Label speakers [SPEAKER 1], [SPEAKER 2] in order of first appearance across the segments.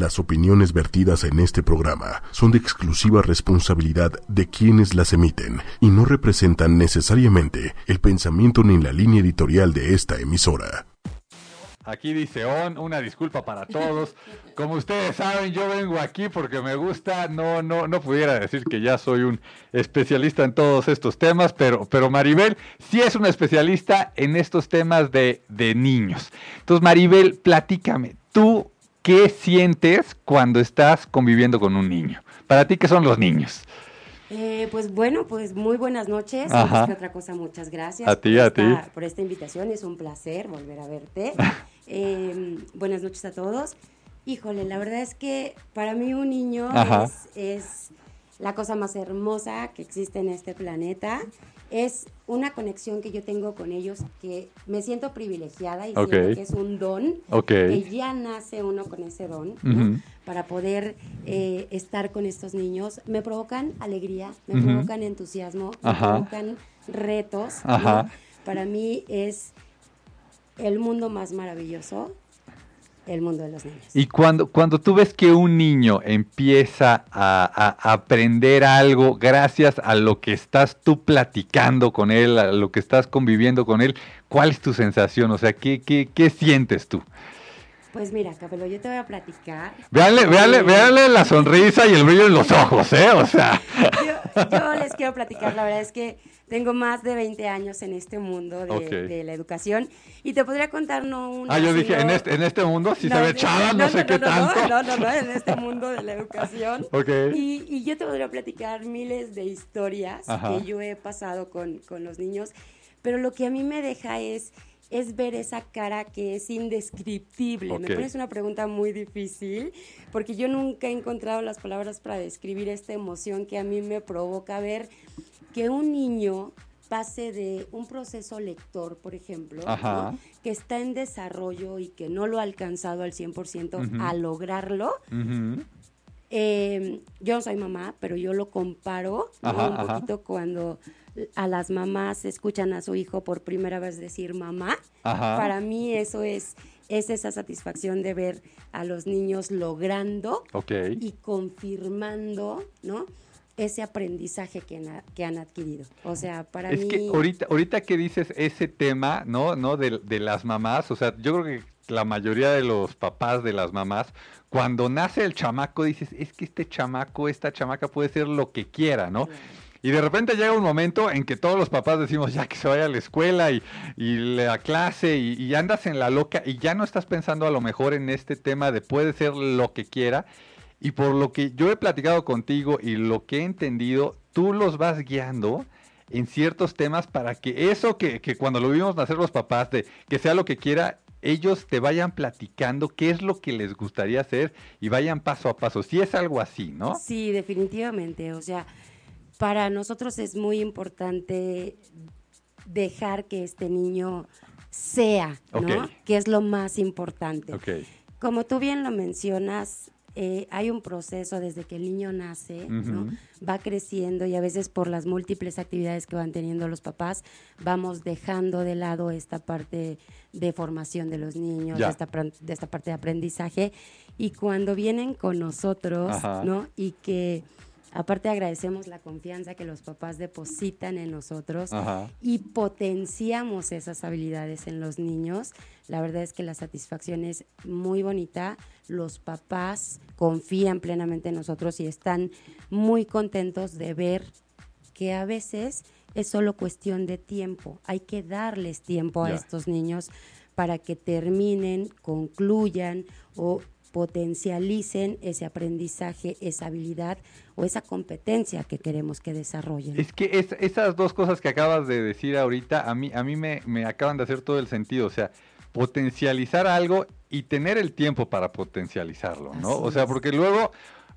[SPEAKER 1] Las opiniones vertidas en este programa son de exclusiva responsabilidad de quienes las emiten y no representan necesariamente el pensamiento ni la línea editorial de esta emisora.
[SPEAKER 2] Aquí dice On, una disculpa para todos. Como ustedes saben, yo vengo aquí porque me gusta. No, no, no pudiera decir que ya soy un especialista en todos estos temas, pero, pero Maribel sí es una especialista en estos temas de, de niños. Entonces, Maribel, platícame, ¿tú qué sientes cuando estás conviviendo con un niño? Para ti, ¿qué son los niños?
[SPEAKER 3] Eh, pues bueno, pues muy buenas noches. Antes que otra cosa, muchas gracias.
[SPEAKER 2] A ti, a ti.
[SPEAKER 3] Por esta invitación, es un placer volver a verte. Eh, buenas noches a todos. Híjole, la verdad es que para mí un niño es, la cosa más hermosa que existe en este planeta. Es una conexión que yo tengo con ellos que me siento privilegiada y siento que es un don, que ya nace uno con ese don, para poder eh, estar con estos niños. Me provocan alegría, me provocan entusiasmo, me provocan retos. Para mí es el mundo más maravilloso, el mundo de los niños.
[SPEAKER 2] Y cuando, cuando tú ves que un niño empieza a, aprender algo gracias a lo que estás tú platicando con él, a lo que estás conviviendo con él, ¿cuál es tu sensación? O sea, ¿qué, qué, qué sientes tú?
[SPEAKER 3] Pues mira, Capelo, yo te voy a platicar.
[SPEAKER 2] Véanle, véanle, véanle la sonrisa y el brillo en los ojos, ¿eh? O sea.
[SPEAKER 3] yo les quiero platicar, la verdad es que tengo más de 20 años en este mundo de, la educación y te podría contar no un...
[SPEAKER 2] Ah, yo dije, en este, en este mundo si se ve chava, no, sé qué tanto.
[SPEAKER 3] No, no, no, en este mundo de la educación. Y, y, yo te podría platicar miles de historias que yo he pasado con, con los niños, pero lo que a mí me deja es es ver esa cara que es indescriptible. Me pones una pregunta muy difícil porque yo nunca he encontrado las palabras para describir esta emoción que a mí me provoca ver que un niño pase de un proceso lector, por ejemplo, que está en desarrollo y que no lo ha alcanzado al 100% a lograrlo. Em, yo no soy mamá, pero yo lo comparo un poquito cuando a las mamás escuchan a su hijo por primera vez decir mamá. Para mí eso es, es esa satisfacción de ver a los niños logrando y confirmando, ¿no? ese aprendizaje que han, que han adquirido. O sea, para
[SPEAKER 2] mí... Es que ahorita, ahorita que dices ese tema, ¿no? ¿no? De, de, las mamás, o sea, yo creo que la mayoría de los papás de las mamás, cuando nace el chamaco, dices, es que este chamaco, esta chamaca puede ser lo que quiera, ¿no? Y de repente llega un momento en que todos los papás decimos ya que se vaya a la escuela y, y la clase y, andas en la loca y ya no estás pensando a lo mejor en este tema de puede ser lo que quiera y por lo que yo he platicado contigo y lo que he entendido, tú los vas guiando en ciertos temas para que eso que, que cuando lo vimos nacer los papás, de que sea lo que quiera, ellos te vayan platicando qué es lo que les gustaría hacer y vayan paso a paso. Si es algo así, ¿no?
[SPEAKER 3] Sí, definitivamente. O sea, para nosotros es muy importante dejar que este niño sea, ¿no? Que es lo más importante. Como tú bien lo mencionas, eh, hay un proceso desde que el niño nace, va creciendo y a veces por las múltiples actividades que van teniendo los papás, vamos dejando de lado esta parte de formación de los niños, de esta, de esta, parte de aprendizaje. Y cuando vienen con nosotros, ¿no? Y que Aparte agradecemos la confianza que los papás depositan en nosotros y potenciamos esas habilidades en los niños. La verdad es que la satisfacción es muy bonita. Los papás confían plenamente en nosotros y están muy contentos de ver que a veces es solo cuestión de tiempo. Hay que darles tiempo a estos niños para que terminen, concluyan o potencialicen ese aprendizaje, esa habilidad o esa competencia que queremos que desarrollen.
[SPEAKER 2] Es que esas dos cosas que acabas de decir ahorita, a mí, a mí me, me acaban de hacer todo el sentido. O sea, potencializar algo y tener el tiempo para potencializarlo, ¿no? o sea, porque luego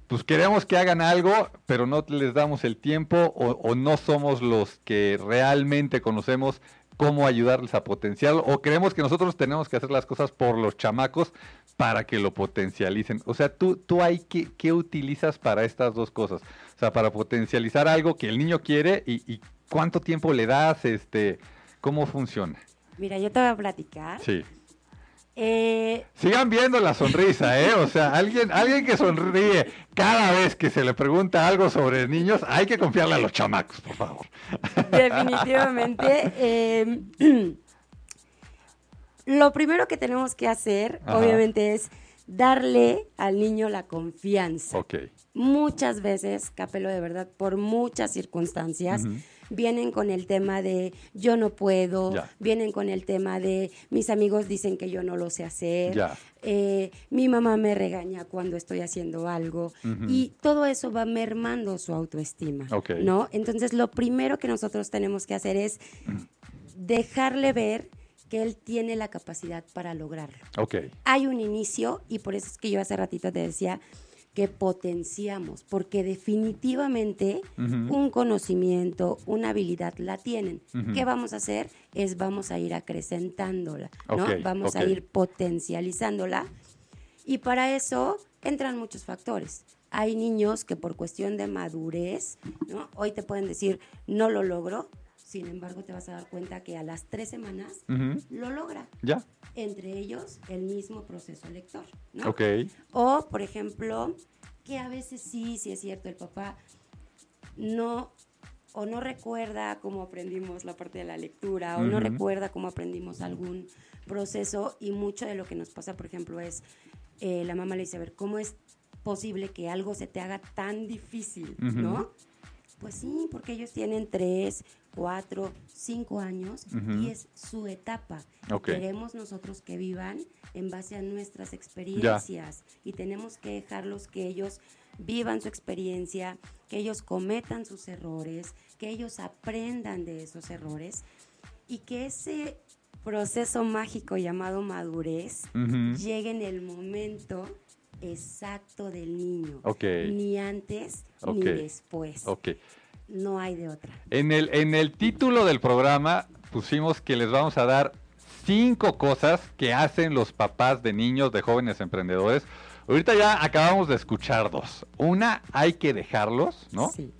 [SPEAKER 2] pues queremos que hagan algo, pero no les damos el tiempo o, o, no somos los que realmente conocemos cómo ayudarles a potenciarlo o creemos que nosotros tenemos que hacer las cosas por los chamacos para que lo potencialicen. O sea, tú, tú hay que, ¿qué utilizas para estas dos cosas? O sea, para potencializar algo que el niño quiere y, cuánto tiempo le das, este, cómo funciona.
[SPEAKER 3] Mira, yo te voy a platicar.
[SPEAKER 2] Sí. Eh, Sigan viendo la sonrisa, ¿eh? O sea, alguien, alguien que sonríe cada vez que se le pregunta algo sobre niños, hay que confiarle a los chamacos, por favor.
[SPEAKER 3] Definitivamente. Em, lo primero que tenemos que hacer, obviamente, es darle al niño la confianza.
[SPEAKER 2] Ok.
[SPEAKER 3] Muchas veces, Capelo, de verdad, por muchas circunstancias, vienen con el tema de yo no puedo, vienen con el tema de mis amigos dicen que yo no lo sé hacer, eh, mi mamá me regaña cuando estoy haciendo algo y todo eso va mermando su autoestima, ¿no? Entonces lo primero que nosotros tenemos que hacer es dejarle ver que él tiene la capacidad para lograrlo. Hay un inicio y por eso es que yo hace ratito te decía que potenciamos, porque definitivamente un conocimiento, una habilidad la tienen. ¿Qué vamos a hacer? Es vamos a ir acrecentándola, ¿no? vamos a ir potencializándola. Y para eso entran muchos factores. Hay niños que por cuestión de madurez, ¿no? hoy te pueden decir, no lo logro, sin embargo, te vas a dar cuenta que a las tres semanas lo logra.
[SPEAKER 2] Ya.
[SPEAKER 3] Entre ellos, el mismo proceso lector. ¿no?
[SPEAKER 2] Ok.
[SPEAKER 3] O, por ejemplo, que a veces sí, sí es cierto, el papá no o no recuerda cómo aprendimos la parte de la lectura, o no recuerda cómo aprendimos algún proceso, y mucho de lo que nos pasa, por ejemplo, es eh, la mamá le dice, a ver, ¿cómo es posible que algo se te haga tan difícil, ¿no? Pues sí, porque ellos tienen tres, cuatro, cinco años y es su etapa. Queremos nosotros que vivan en base a nuestras experiencias y tenemos que dejarlos que ellos vivan su experiencia, que ellos cometan sus errores, que ellos aprendan de esos errores y que ese proceso mágico llamado madurez llegue en el momento exacto del niño. Ni antes ni después. No hay de otra.
[SPEAKER 2] En el, en el título del programa pusimos que les vamos a dar cinco cosas que hacen los papás de niños, de jóvenes emprendedores. Ahorita ya acabamos de escuchar dos. Una, hay que dejarlos, ¿no? Sí.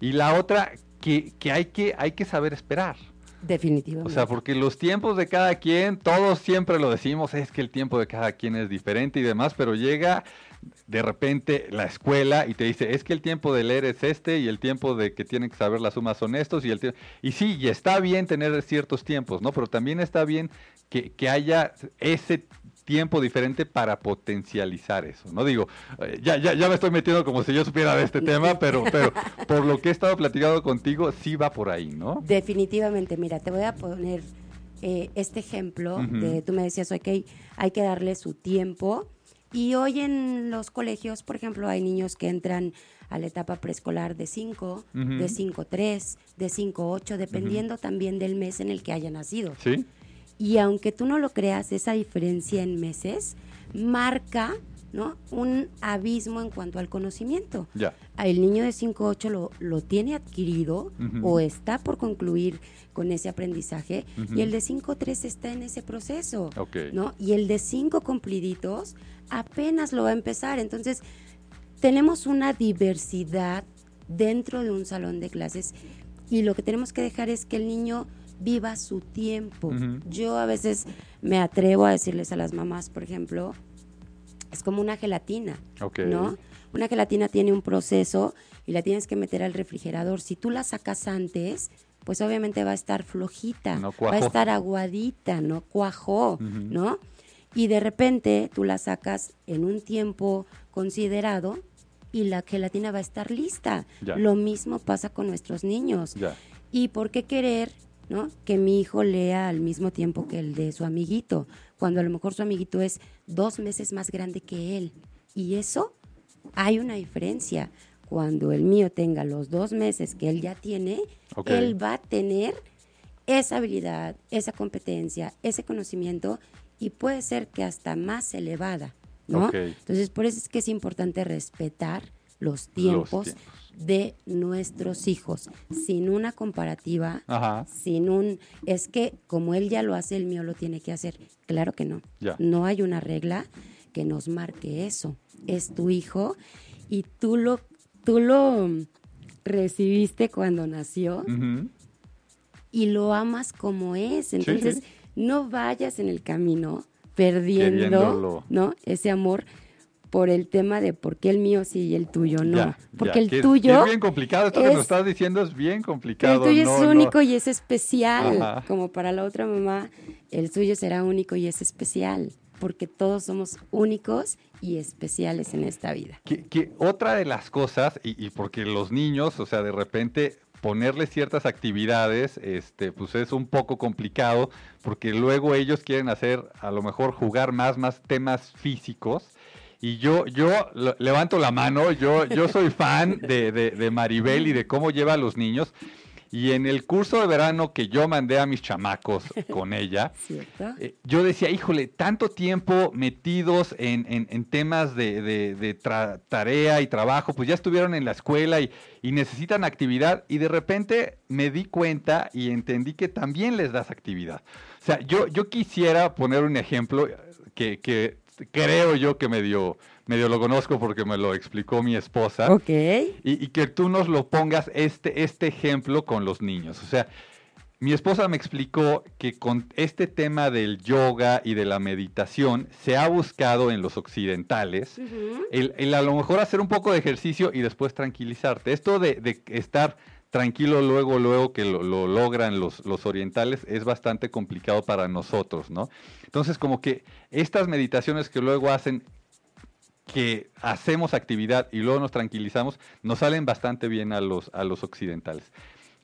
[SPEAKER 2] Y la otra, que, que, hay, que hay que saber esperar.
[SPEAKER 3] Definitivamente.
[SPEAKER 2] O sea, porque los tiempos de cada quien, todos siempre lo decimos, es que el tiempo de cada quien es diferente y demás, pero llega de repente la escuela y te dice, es que el tiempo de leer es este y el tiempo de que tienen que saber las sumas son estos y el Y sí, y está bien tener ciertos tiempos, ¿no? Pero también está bien que, que haya ese tiempo diferente para potencializar eso. No digo, eh, ya, ya, ya me estoy metiendo como si yo supiera de este tema, pero, pero por lo que he estado platicando contigo, sí va por ahí, ¿no?
[SPEAKER 3] Definitivamente, mira, te voy a poner eh, este ejemplo de, tú me decías, ok, hay que darle su tiempo. Y hoy en los colegios, por ejemplo, hay niños que entran a la etapa preescolar de 5, de 5-3, de 5-8, dependiendo también del mes en el que haya nacido.
[SPEAKER 2] Sí.
[SPEAKER 3] Y aunque tú no lo creas, esa diferencia en meses marca ¿no? un abismo en cuanto al conocimiento.
[SPEAKER 2] Ya.
[SPEAKER 3] El niño de 5-8 lo, lo tiene adquirido o está por concluir con ese aprendizaje y el de 5-3 está en ese proceso. ¿no? Y el de 5 cumpliditos apenas lo va a empezar. Entonces, tenemos una diversidad dentro de un salón de clases y lo que tenemos que dejar es que el niño viva su tiempo. Yo a veces me atrevo a decirles a las mamás, por ejemplo, es como una gelatina, ¿no? Una gelatina tiene un proceso y la tienes que meter al refrigerador. Si tú la sacas antes, pues obviamente va a estar flojita, va a estar aguadita, ¿no? Cuajó, ¿no? Y de repente tú la sacas en un tiempo considerado y la gelatina va a estar lista. Lo mismo pasa con nuestros niños. ¿Y por qué querer ¿no? Que mi hijo lea al mismo tiempo que el de su amiguito, cuando a lo mejor su amiguito es dos meses más grande que él. Y eso hay una diferencia. Cuando el mío tenga los dos meses que él ya tiene, él va a tener esa habilidad, esa competencia, ese conocimiento y puede ser que hasta más elevada, ¿no? Entonces, por eso es que es importante respetar los tiempos, de nuestros hijos, sin una comparativa, sin un, es que como él ya lo hace, el mío lo tiene que hacer. Claro que no. No hay una regla que nos marque eso. Es tu hijo y tú lo, tú lo recibiste cuando nació y lo amas como es. Entonces, no vayas en el camino perdiendo, ¿no? Ese amor por el tema de por qué el mío sí y el tuyo no. Porque el tuyo.
[SPEAKER 2] Es, bien complicado, esto que nos estás diciendo es bien complicado.
[SPEAKER 3] El tuyo es único y es especial. Como para la otra mamá, el suyo será único y es especial. Porque todos somos únicos y especiales en esta vida.
[SPEAKER 2] Que, otra de las cosas, y, y porque los niños, o sea, de repente ponerles ciertas actividades, este, pues es un poco complicado, porque luego ellos quieren hacer, a lo mejor jugar más, más temas físicos, y yo, yo levanto la mano, yo, yo soy fan de, de, Maribel y de cómo lleva a los niños. Y en el curso de verano que yo mandé a mis chamacos con ella, eh, yo decía, híjole, tanto tiempo metidos en, en, temas de, de, tarea y trabajo, pues ya estuvieron en la escuela y, y, necesitan actividad. Y de repente me di cuenta y entendí que también les das actividad. O sea, yo, yo quisiera poner un ejemplo que, que creo yo que medio, medio lo conozco porque me lo explicó mi esposa.
[SPEAKER 3] Ok.
[SPEAKER 2] Y, que tú nos lo pongas este, este ejemplo con los niños. O sea, mi esposa me explicó que con este tema del yoga y de la meditación se ha buscado en los occidentales el, a lo mejor hacer un poco de ejercicio y después tranquilizarte. Esto de, de estar tranquilo luego, luego que lo, logran los, los, orientales, es bastante complicado para nosotros, ¿no? Entonces, como que estas meditaciones que luego hacen, que hacemos actividad y luego nos tranquilizamos, nos salen bastante bien a los, a los occidentales.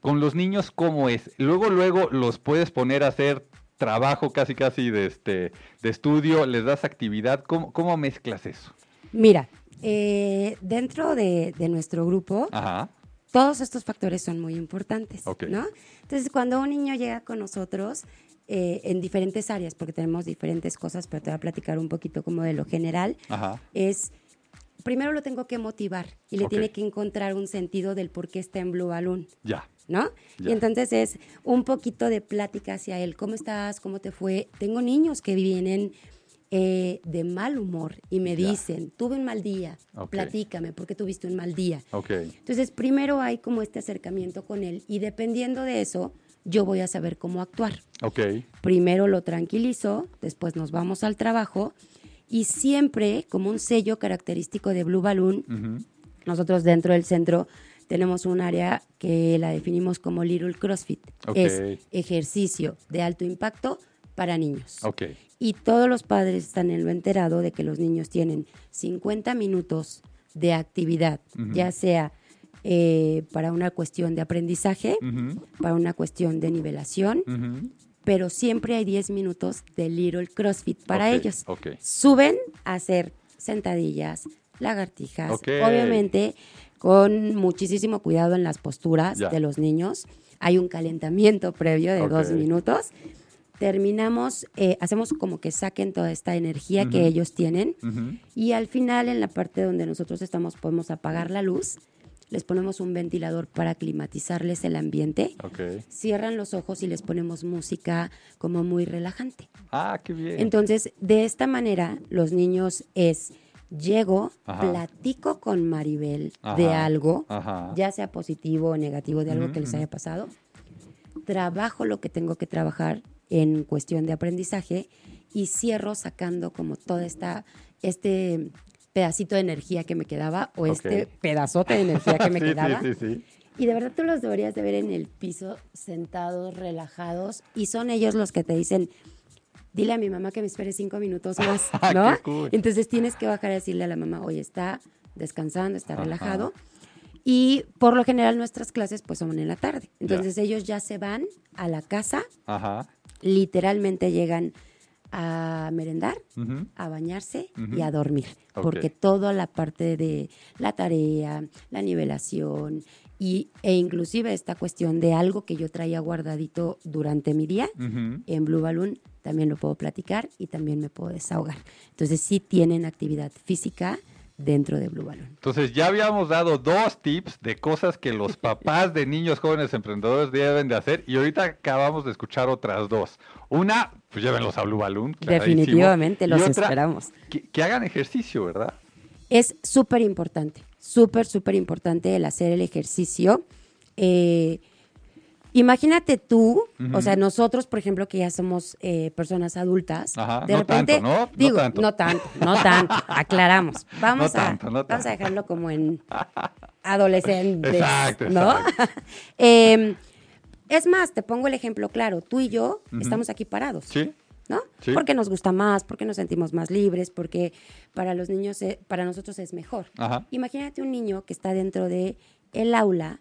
[SPEAKER 2] Con los niños, ¿cómo es? Luego, luego los puedes poner a hacer trabajo casi, casi de, este, de estudio, les das actividad, ¿cómo, cómo mezclas eso?
[SPEAKER 3] Mira, eh, dentro de, de, nuestro grupo, Ajá todos estos factores son muy importantes, ¿no? Entonces, cuando un niño llega con nosotros eh, en diferentes áreas, porque tenemos diferentes cosas, pero te voy a platicar un poquito como de lo general, es primero lo tengo que motivar y le tiene que encontrar un sentido del por qué está en Blue Balloon.
[SPEAKER 2] Ya.
[SPEAKER 3] ¿No? Y entonces es un poquito de plática hacia él. ¿Cómo estás? ¿Cómo te fue? Tengo niños que vienen eh, de mal humor y me dicen, tuve un mal día, platícame, ¿por qué tuviste un mal día? Entonces, primero hay como este acercamiento con él y dependiendo de eso, yo voy a saber cómo actuar. Primero lo tranquilizo, después nos vamos al trabajo y siempre como un sello característico de Blue Balloon, nosotros dentro del centro tenemos un área que la definimos como Little CrossFit. Es ejercicio de alto impacto para niños. Y todos los padres están en lo enterado de que los niños tienen 50 minutos de actividad, ya sea eh, para una cuestión de aprendizaje, para una cuestión de nivelación, pero siempre hay 10 minutos de Little CrossFit para ellos. Suben a hacer sentadillas, lagartijas, obviamente con muchísimo cuidado en las posturas de los niños. Hay un calentamiento previo de dos minutos. Terminamos, eh, hacemos como que saquen toda esta energía que ellos tienen y al final en la parte donde nosotros estamos podemos apagar la luz, les ponemos un ventilador para climatizarles el ambiente, cierran los ojos y les ponemos música como muy relajante.
[SPEAKER 2] Ah, qué bien.
[SPEAKER 3] Entonces, de esta manera los niños es... Llego, platico con Maribel de algo, ya sea positivo o negativo, de algo que les haya pasado, trabajo lo que tengo que trabajar en cuestión de aprendizaje y cierro sacando como toda esta, este pedacito de energía que me quedaba o este pedazote de energía que me quedaba. y de verdad tú los deberías de ver en el piso, sentados, relajados, y son ellos los que te dicen, dile a mi mamá que me espere cinco minutos más, ¿no? Entonces tienes que bajar a decirle a la mamá, oye, está descansando, está relajado. Y por lo general nuestras clases pues son en la tarde. Entonces ellos ya se van a la casa, literalmente llegan a merendar, a bañarse y a dormir, porque toda la parte de la tarea, la nivelación y, e inclusive esta cuestión de algo que yo traía guardadito durante mi día, en Blue Balloon también lo puedo platicar y también me puedo desahogar. Entonces sí tienen actividad física, dentro de Blue Balloon.
[SPEAKER 2] Entonces ya habíamos dado dos tips de cosas que los papás de niños jóvenes emprendedores deben de hacer y ahorita acabamos de escuchar otras dos. Una, pues llévenlos a Blue Balloon.
[SPEAKER 3] Definitivamente, los esperamos.
[SPEAKER 2] Que, hagan ejercicio, ¿verdad?
[SPEAKER 3] Es súper importante, súper, súper importante el hacer el ejercicio. Eh, Imagínate tú, o sea, nosotros, por ejemplo, que ya somos eh, personas adultas, de repente,
[SPEAKER 2] ¿no?
[SPEAKER 3] digo, no tanto. no tanto, aclaramos. Vamos, a, vamos a dejarlo como en adolescentes, exacto, ¿no? Em, es más, te pongo el ejemplo claro, tú y yo estamos aquí parados.
[SPEAKER 2] Sí.
[SPEAKER 3] ¿no? Porque nos gusta más, porque nos sentimos más libres, porque para los niños, eh, para nosotros es mejor. Imagínate un niño que está dentro de el aula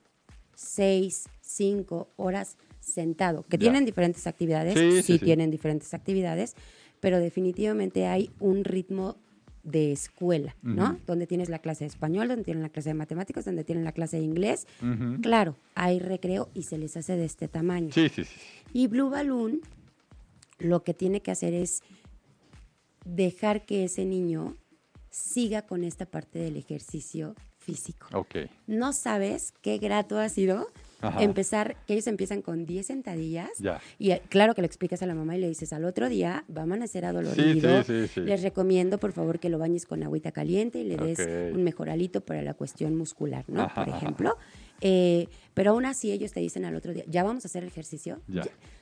[SPEAKER 3] seis, cinco horas sentado, que tienen diferentes actividades, sí, tienen diferentes actividades, pero definitivamente hay un ritmo de escuela, ¿no? Donde tienes la clase de español, donde tienen la clase de matemáticas, donde tienen la clase de inglés. Claro, hay recreo y se les hace de este tamaño.
[SPEAKER 2] Sí, sí, sí.
[SPEAKER 3] Y Blue Balloon lo que tiene que hacer es dejar que ese niño siga con esta parte del ejercicio físico.
[SPEAKER 2] Okay.
[SPEAKER 3] No sabes qué grato ha sido empezar, que ellos empiezan con 10 sentadillas. Y eh, claro que le explicas a la mamá y le dices, al otro día va a amanecer adolorido. Sí, sí, Les recomiendo, por favor, que lo bañes con agüita caliente y le des un mejoralito para la cuestión muscular, ¿no? por ejemplo. Eh, pero aún así ellos te dicen al otro día, ¿ya vamos a hacer ejercicio?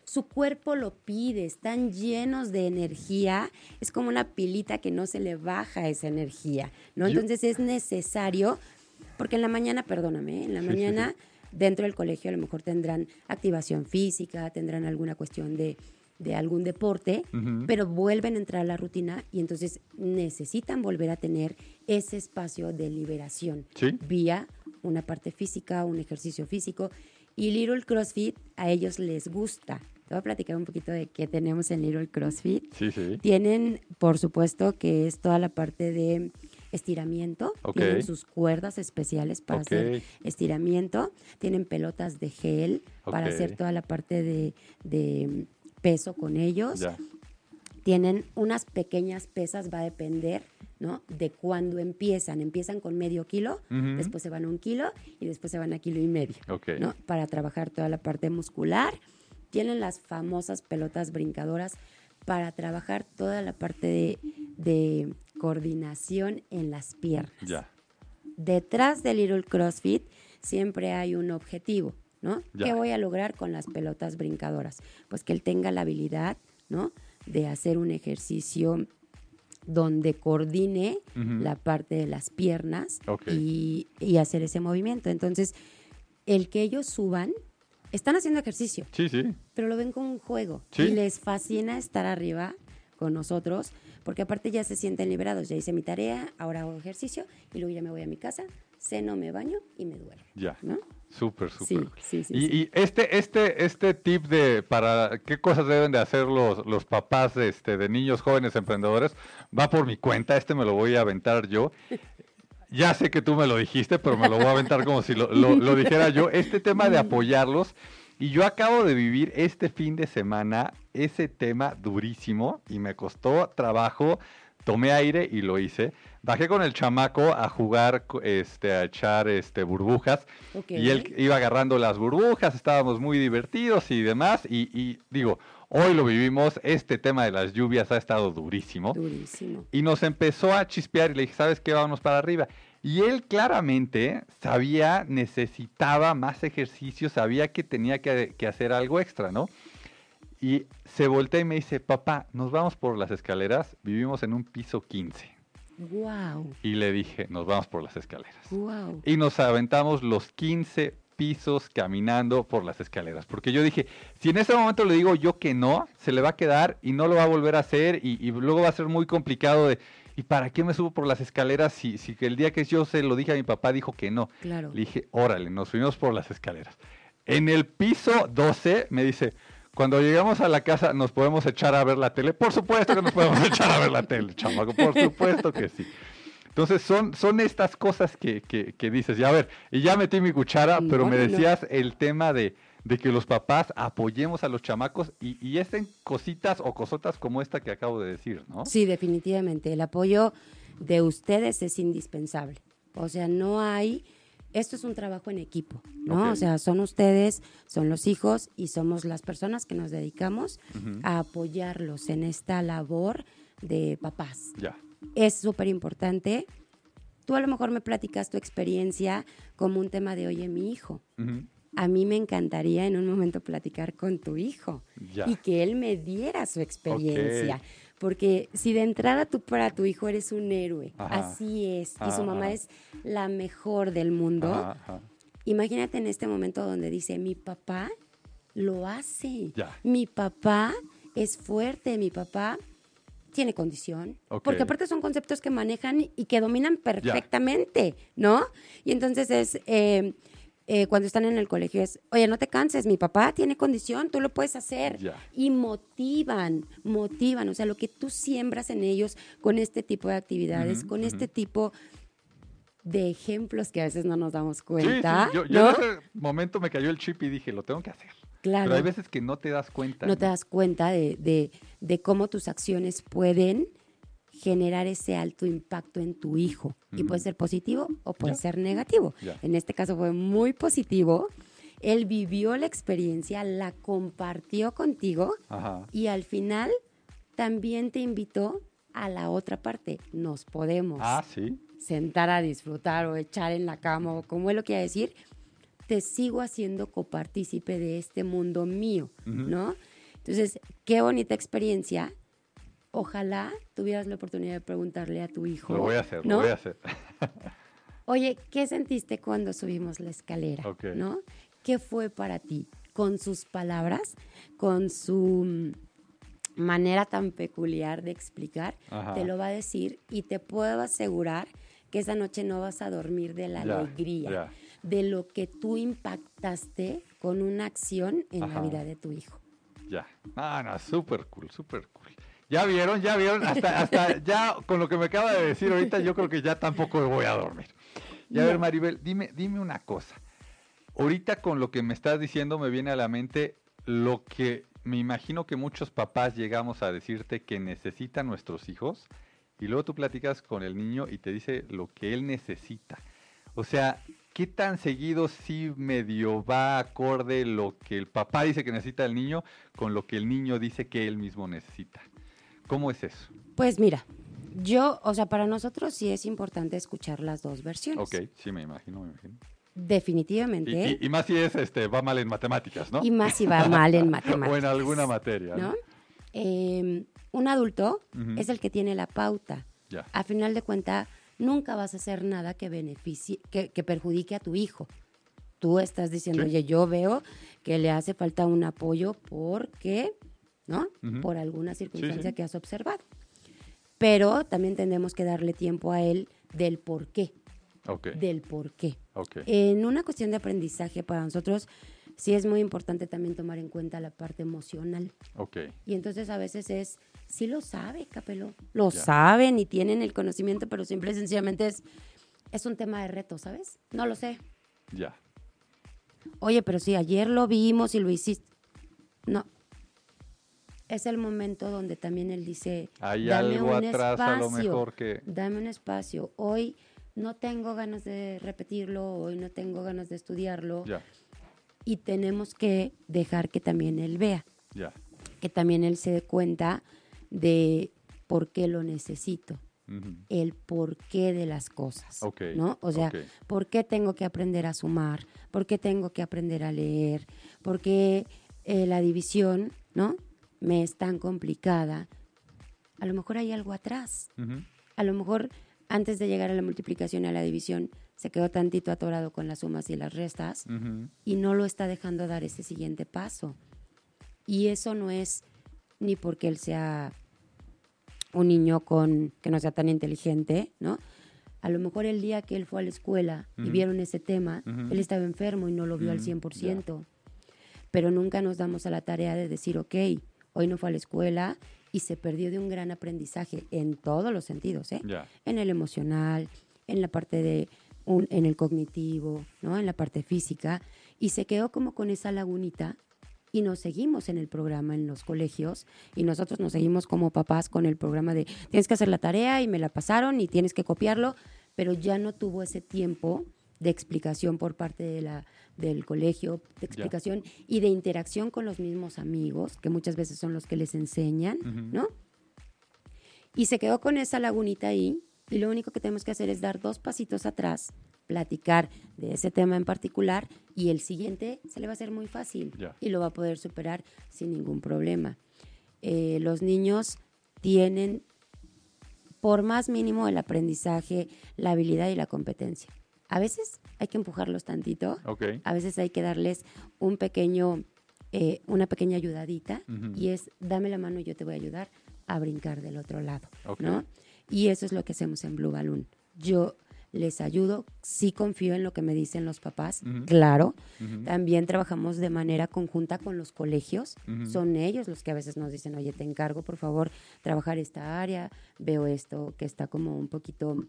[SPEAKER 3] Su cuerpo lo pide, están llenos de energía, es como una pilita que no se le baja esa energía, ¿no? Entonces es necesario, porque en la mañana, perdóname, en la mañana dentro del colegio a lo mejor tendrán activación física, tendrán alguna cuestión de, algún deporte, pero vuelven a entrar a la rutina y entonces necesitan volver a tener ese espacio de liberación vía una parte física, un ejercicio físico. Y Little CrossFit a ellos les gusta. Te voy a platicar un poquito de qué tenemos en Little CrossFit.
[SPEAKER 2] Sí, sí.
[SPEAKER 3] Tienen, por supuesto, que es toda la parte de estiramiento. Tienen sus cuerdas especiales para hacer estiramiento. Tienen pelotas de gel para hacer toda la parte de, peso con ellos. Tienen unas pequeñas pesas, va a depender ¿no? De cuando empiezan. Empiezan con medio kilo, después se van a un kilo y después se van a kilo y medio, ¿no? Para trabajar toda la parte muscular. Tienen las famosas pelotas brincadoras para trabajar toda la parte de, coordinación en las piernas. Detrás del Little CrossFit siempre hay un objetivo, ¿no? ¿Qué voy a lograr con las pelotas brincadoras? Pues que él tenga la habilidad, ¿no? De hacer un ejercicio donde coordine la parte de las piernas y, hacer ese movimiento. Entonces, el que ellos suban, están haciendo ejercicio.
[SPEAKER 2] Sí, sí.
[SPEAKER 3] Pero lo ven como un juego. Y les fascina estar arriba con nosotros, porque aparte ya se sienten liberados. Ya hice mi tarea, ahora hago ejercicio y luego ya me voy a mi casa, ceno, me baño y me duermo.
[SPEAKER 2] Ya. ¿no? Súper, súper. Sí, sí, y, y, este, este, este tip de para qué cosas deben de hacer los, los papás este, de niños jóvenes emprendedores va por mi cuenta. Este me lo voy a aventar yo. Ya sé que tú me lo dijiste, pero me lo voy a aventar como si lo, lo dijera yo. Este tema de apoyarlos. Y yo acabo de vivir este fin de semana ese tema durísimo y me costó trabajo. Tomé aire y lo hice bajé con el chamaco a jugar, este, a echar este, burbujas. Y él iba agarrando las burbujas, estábamos muy divertidos y demás. Y, digo, hoy lo vivimos, este tema de las lluvias ha estado durísimo.
[SPEAKER 3] Durísimo.
[SPEAKER 2] Y nos empezó a chispear y le dije, ¿sabes qué? Vámonos para arriba. Y él claramente sabía, necesitaba más ejercicio, sabía que tenía que, que hacer algo extra, ¿no? Y se voltea y me dice, papá, nos vamos por las escaleras, vivimos en un piso 15.
[SPEAKER 3] Wow.
[SPEAKER 2] Y le dije, nos vamos por las escaleras. Y nos aventamos los 15 pisos caminando por las escaleras. Porque yo dije, si en ese momento le digo yo que no, se le va a quedar y no lo va a volver a hacer y, luego va a ser muy complicado de, ¿y para qué me subo por las escaleras si, si el día que yo se lo dije a mi papá dijo que no?
[SPEAKER 3] Claro.
[SPEAKER 2] Le dije, órale, nos subimos por las escaleras. En el piso 12 me dice, cuando llegamos a la casa, ¿nos podemos echar a ver la tele? Por supuesto que nos podemos echar a ver la tele, chamaco, por supuesto que sí. Entonces son, son estas cosas que, que, dices, ya a ver, y ya metí mi cuchara, pero me decías el tema de, de, que los papás apoyemos a los chamacos y, y estén cositas o cosotas como esta que acabo de decir, ¿no?
[SPEAKER 3] Sí, definitivamente. El apoyo de ustedes es indispensable. O sea, no hay esto es un trabajo en equipo, ¿no? O sea, son ustedes, son los hijos y somos las personas que nos dedicamos a apoyarlos en esta labor de papás.
[SPEAKER 2] Ya.
[SPEAKER 3] Es súper importante. Tú a lo mejor me platicas tu experiencia como un tema de, oye, mi hijo. A mí me encantaría en un momento platicar con tu hijo y que él me diera su experiencia. Porque si de entrada tú para tu hijo eres un héroe, así es, y su mamá es la mejor del mundo, imagínate en este momento donde dice, mi papá lo hace, mi papá es fuerte, mi papá tiene condición, porque aparte son conceptos que manejan y que dominan perfectamente, ¿no? Y entonces es... Eh, eh, cuando están en el colegio es, oye, no te canses, mi papá tiene condición, tú lo puedes hacer. Y motivan, motivan, o sea, lo que tú siembras en ellos con este tipo de actividades, con este tipo de ejemplos que a veces no nos damos cuenta.
[SPEAKER 2] Yo, en ese momento me cayó el chip y dije, lo tengo que hacer. Claro. Pero hay veces que no te das cuenta.
[SPEAKER 3] No, te das cuenta de, de, de cómo tus acciones pueden generar ese alto impacto en tu hijo. Y puede ser positivo o puede ser negativo. En este caso fue muy positivo. Él vivió la experiencia, la compartió contigo y al final también te invitó a la otra parte. Nos podemos
[SPEAKER 2] ah,
[SPEAKER 3] sentar a disfrutar o echar en la cama o como él lo quiera decir. Te sigo haciendo copartícipe de este mundo mío, ¿no? Entonces, qué bonita experiencia ojalá tuvieras la oportunidad de preguntarle a tu hijo.
[SPEAKER 2] Lo voy a hacer, lo voy a hacer.
[SPEAKER 3] Oye, ¿qué sentiste cuando subimos la escalera? ¿No? ¿Qué fue para ti? Con sus palabras, con su mm, manera tan peculiar de explicar, te lo va a decir y te puedo asegurar que esa noche no vas a dormir de la alegría, de lo que tú impactaste con una acción en la vida de tu hijo.
[SPEAKER 2] Ya, ah, no, súper cool, súper cool. Ya vieron, ya vieron, hasta, hasta ya con lo que me acaba de decir ahorita, yo creo que ya tampoco voy a dormir. Y a ver, Maribel, dime, dime una cosa. Ahorita con lo que me estás diciendo me viene a la mente lo que me imagino que muchos papás llegamos a decirte que necesitan nuestros hijos y luego tú platicas con el niño y te dice lo que él necesita. O sea, ¿qué tan seguido sí medio va acorde lo que el papá dice que necesita el niño con lo que el niño dice que él mismo necesita? ¿Cómo es eso?
[SPEAKER 3] Pues mira, yo, o sea, para nosotros sí es importante escuchar las dos versiones.
[SPEAKER 2] Ok, sí, me imagino, me imagino.
[SPEAKER 3] Definitivamente.
[SPEAKER 2] Y, más si es, este, va mal en matemáticas, ¿no?
[SPEAKER 3] Y más si va mal en matemáticas.
[SPEAKER 2] o en alguna materia.
[SPEAKER 3] ¿no? Em, un adulto es el que tiene la pauta. Ya. A final de cuentas, nunca vas a hacer nada que beneficie, que, perjudique a tu hijo. Tú estás diciendo, oye, yo veo que le hace falta un apoyo porque ¿no? Por alguna circunstancia que has observado. Pero también tenemos que darle tiempo a él del por qué. Del por qué. En una cuestión de aprendizaje para nosotros sí es muy importante también tomar en cuenta la parte emocional. Y entonces a veces es, sí lo sabe, Capelo, lo saben y tienen el conocimiento, pero simple y sencillamente es, es un tema de reto, ¿sabes? No lo sé.
[SPEAKER 2] Ya.
[SPEAKER 3] Oye, pero si ayer lo vimos y lo hiciste. No, es el momento donde también él dice,
[SPEAKER 2] hay algo atrás a lo mejor que...
[SPEAKER 3] Dame un espacio. Hoy no tengo ganas de repetirlo, hoy no tengo ganas de estudiarlo. Y tenemos que dejar que también él vea. Que también él se dé cuenta de por qué lo necesito. El porqué de las cosas, ¿no? O sea, ¿por qué tengo que aprender a sumar? ¿Por qué tengo que aprender a leer? ¿Por qué eh, la división, ¿no? Me es tan complicada, a lo mejor hay algo atrás. A lo mejor antes de llegar a la multiplicación y a la división se quedó tantito atorado con las sumas y las restas y no lo está dejando dar ese siguiente paso. Y eso no es ni porque él sea un niño con que no sea tan inteligente, ¿no? A lo mejor el día que él fue a la escuela y vieron ese tema, él estaba enfermo y no lo vio al 100%. Pero nunca nos damos a la tarea de decir, ok, hoy no fue a la escuela y se perdió de un gran aprendizaje en todos los sentidos, ¿eh? En el emocional, en la parte de un, en el cognitivo, ¿no? En la parte física y se quedó como con esa lagunita y nos seguimos en el programa en los colegios y nosotros nos seguimos como papás con el programa de tienes que hacer la tarea y me la pasaron y tienes que copiarlo, pero ya no tuvo ese tiempo de explicación por parte de la, del colegio, de explicación y de interacción con los mismos amigos, que muchas veces son los que les enseñan, ¿no? Y se quedó con esa lagunita ahí y lo único que tenemos que hacer es dar dos pasitos atrás platicar de ese tema en particular y el siguiente se le va a hacer muy fácil y lo va a poder superar sin ningún problema. Eh, los niños tienen, por más mínimo el aprendizaje, la habilidad y la competencia. A veces hay que empujarlos tantito, a veces hay que darles un pequeño, eh, una pequeña ayudadita y es dame la mano y yo te voy a ayudar a brincar del otro lado, ¿no? Y eso es lo que hacemos en Blue Balloon. Yo les ayudo, sí confío en lo que me dicen los papás, claro. También trabajamos de manera conjunta con los colegios, son ellos los que a veces nos dicen, oye, te encargo por favor trabajar esta área, veo esto que está como un poquito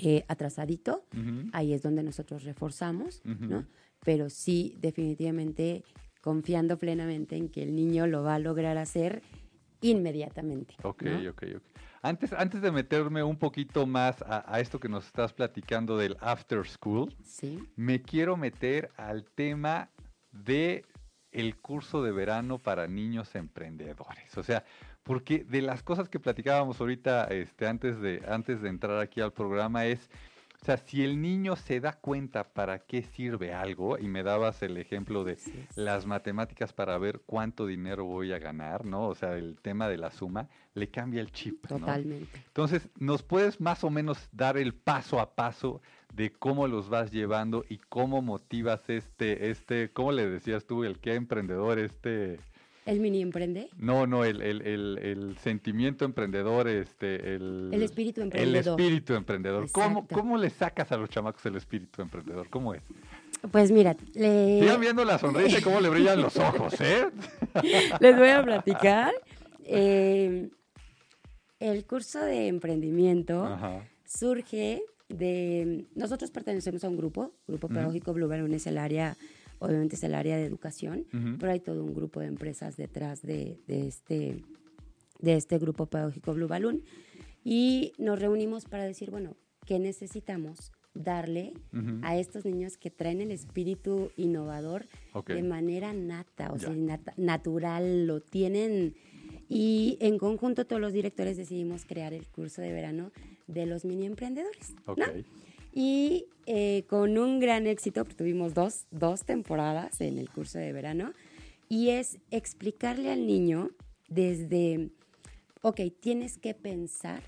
[SPEAKER 3] eh, atrasadito, ahí es donde nosotros reforzamos, ¿no? Pero sí, definitivamente confiando plenamente en que el niño lo va a lograr hacer inmediatamente.
[SPEAKER 2] Ok, ok, ok. Antes, antes de meterme un poquito más a, esto que nos estás platicando del after school, me quiero meter al tema de el curso de verano para niños emprendedores. O sea, porque de las cosas que platicábamos ahorita este, antes, de, antes de entrar aquí al programa es o sea, si el niño se da cuenta para qué sirve algo, y me dabas el ejemplo de las matemáticas para ver cuánto dinero voy a ganar, ¿no? O sea, el tema de la suma, le cambia el chip.
[SPEAKER 3] Totalmente.
[SPEAKER 2] Entonces, ¿nos puedes más o menos dar el paso a paso de cómo los vas llevando y cómo motivas este, este, ¿cómo le decías tú, el qué emprendedor, este
[SPEAKER 3] ¿El mini emprende?
[SPEAKER 2] No, no, el, el, el, sentimiento emprendedor, este, el...
[SPEAKER 3] El espíritu emprendedor.
[SPEAKER 2] El espíritu emprendedor. ¿Cómo, ¿Cómo, le sacas a los chamacos el espíritu emprendedor? ¿Cómo es?
[SPEAKER 3] Pues mira, le...
[SPEAKER 2] Sigan viendo la sonrisa y cómo le brillan los ojos, ¿eh?
[SPEAKER 3] Les voy a platicar. Eh, el curso de emprendimiento surge de... Nosotros pertenecemos a un grupo, Grupo Pedagógico Blue es el área obviamente es el área de educación, pero hay todo un grupo de empresas detrás de, este, de este grupo pedagógico Blue Balloon. Y nos reunimos para decir, bueno, ¿qué necesitamos darle a estos niños que traen el espíritu innovador de manera nata, o sea, natural, lo tienen. Y en conjunto todos los directores decidimos crear el curso de verano de los mini emprendedores. Y eh, con un gran éxito, porque tuvimos dos, dos temporadas en el curso de verano, y es explicarle al niño desde, ok, tienes que pensar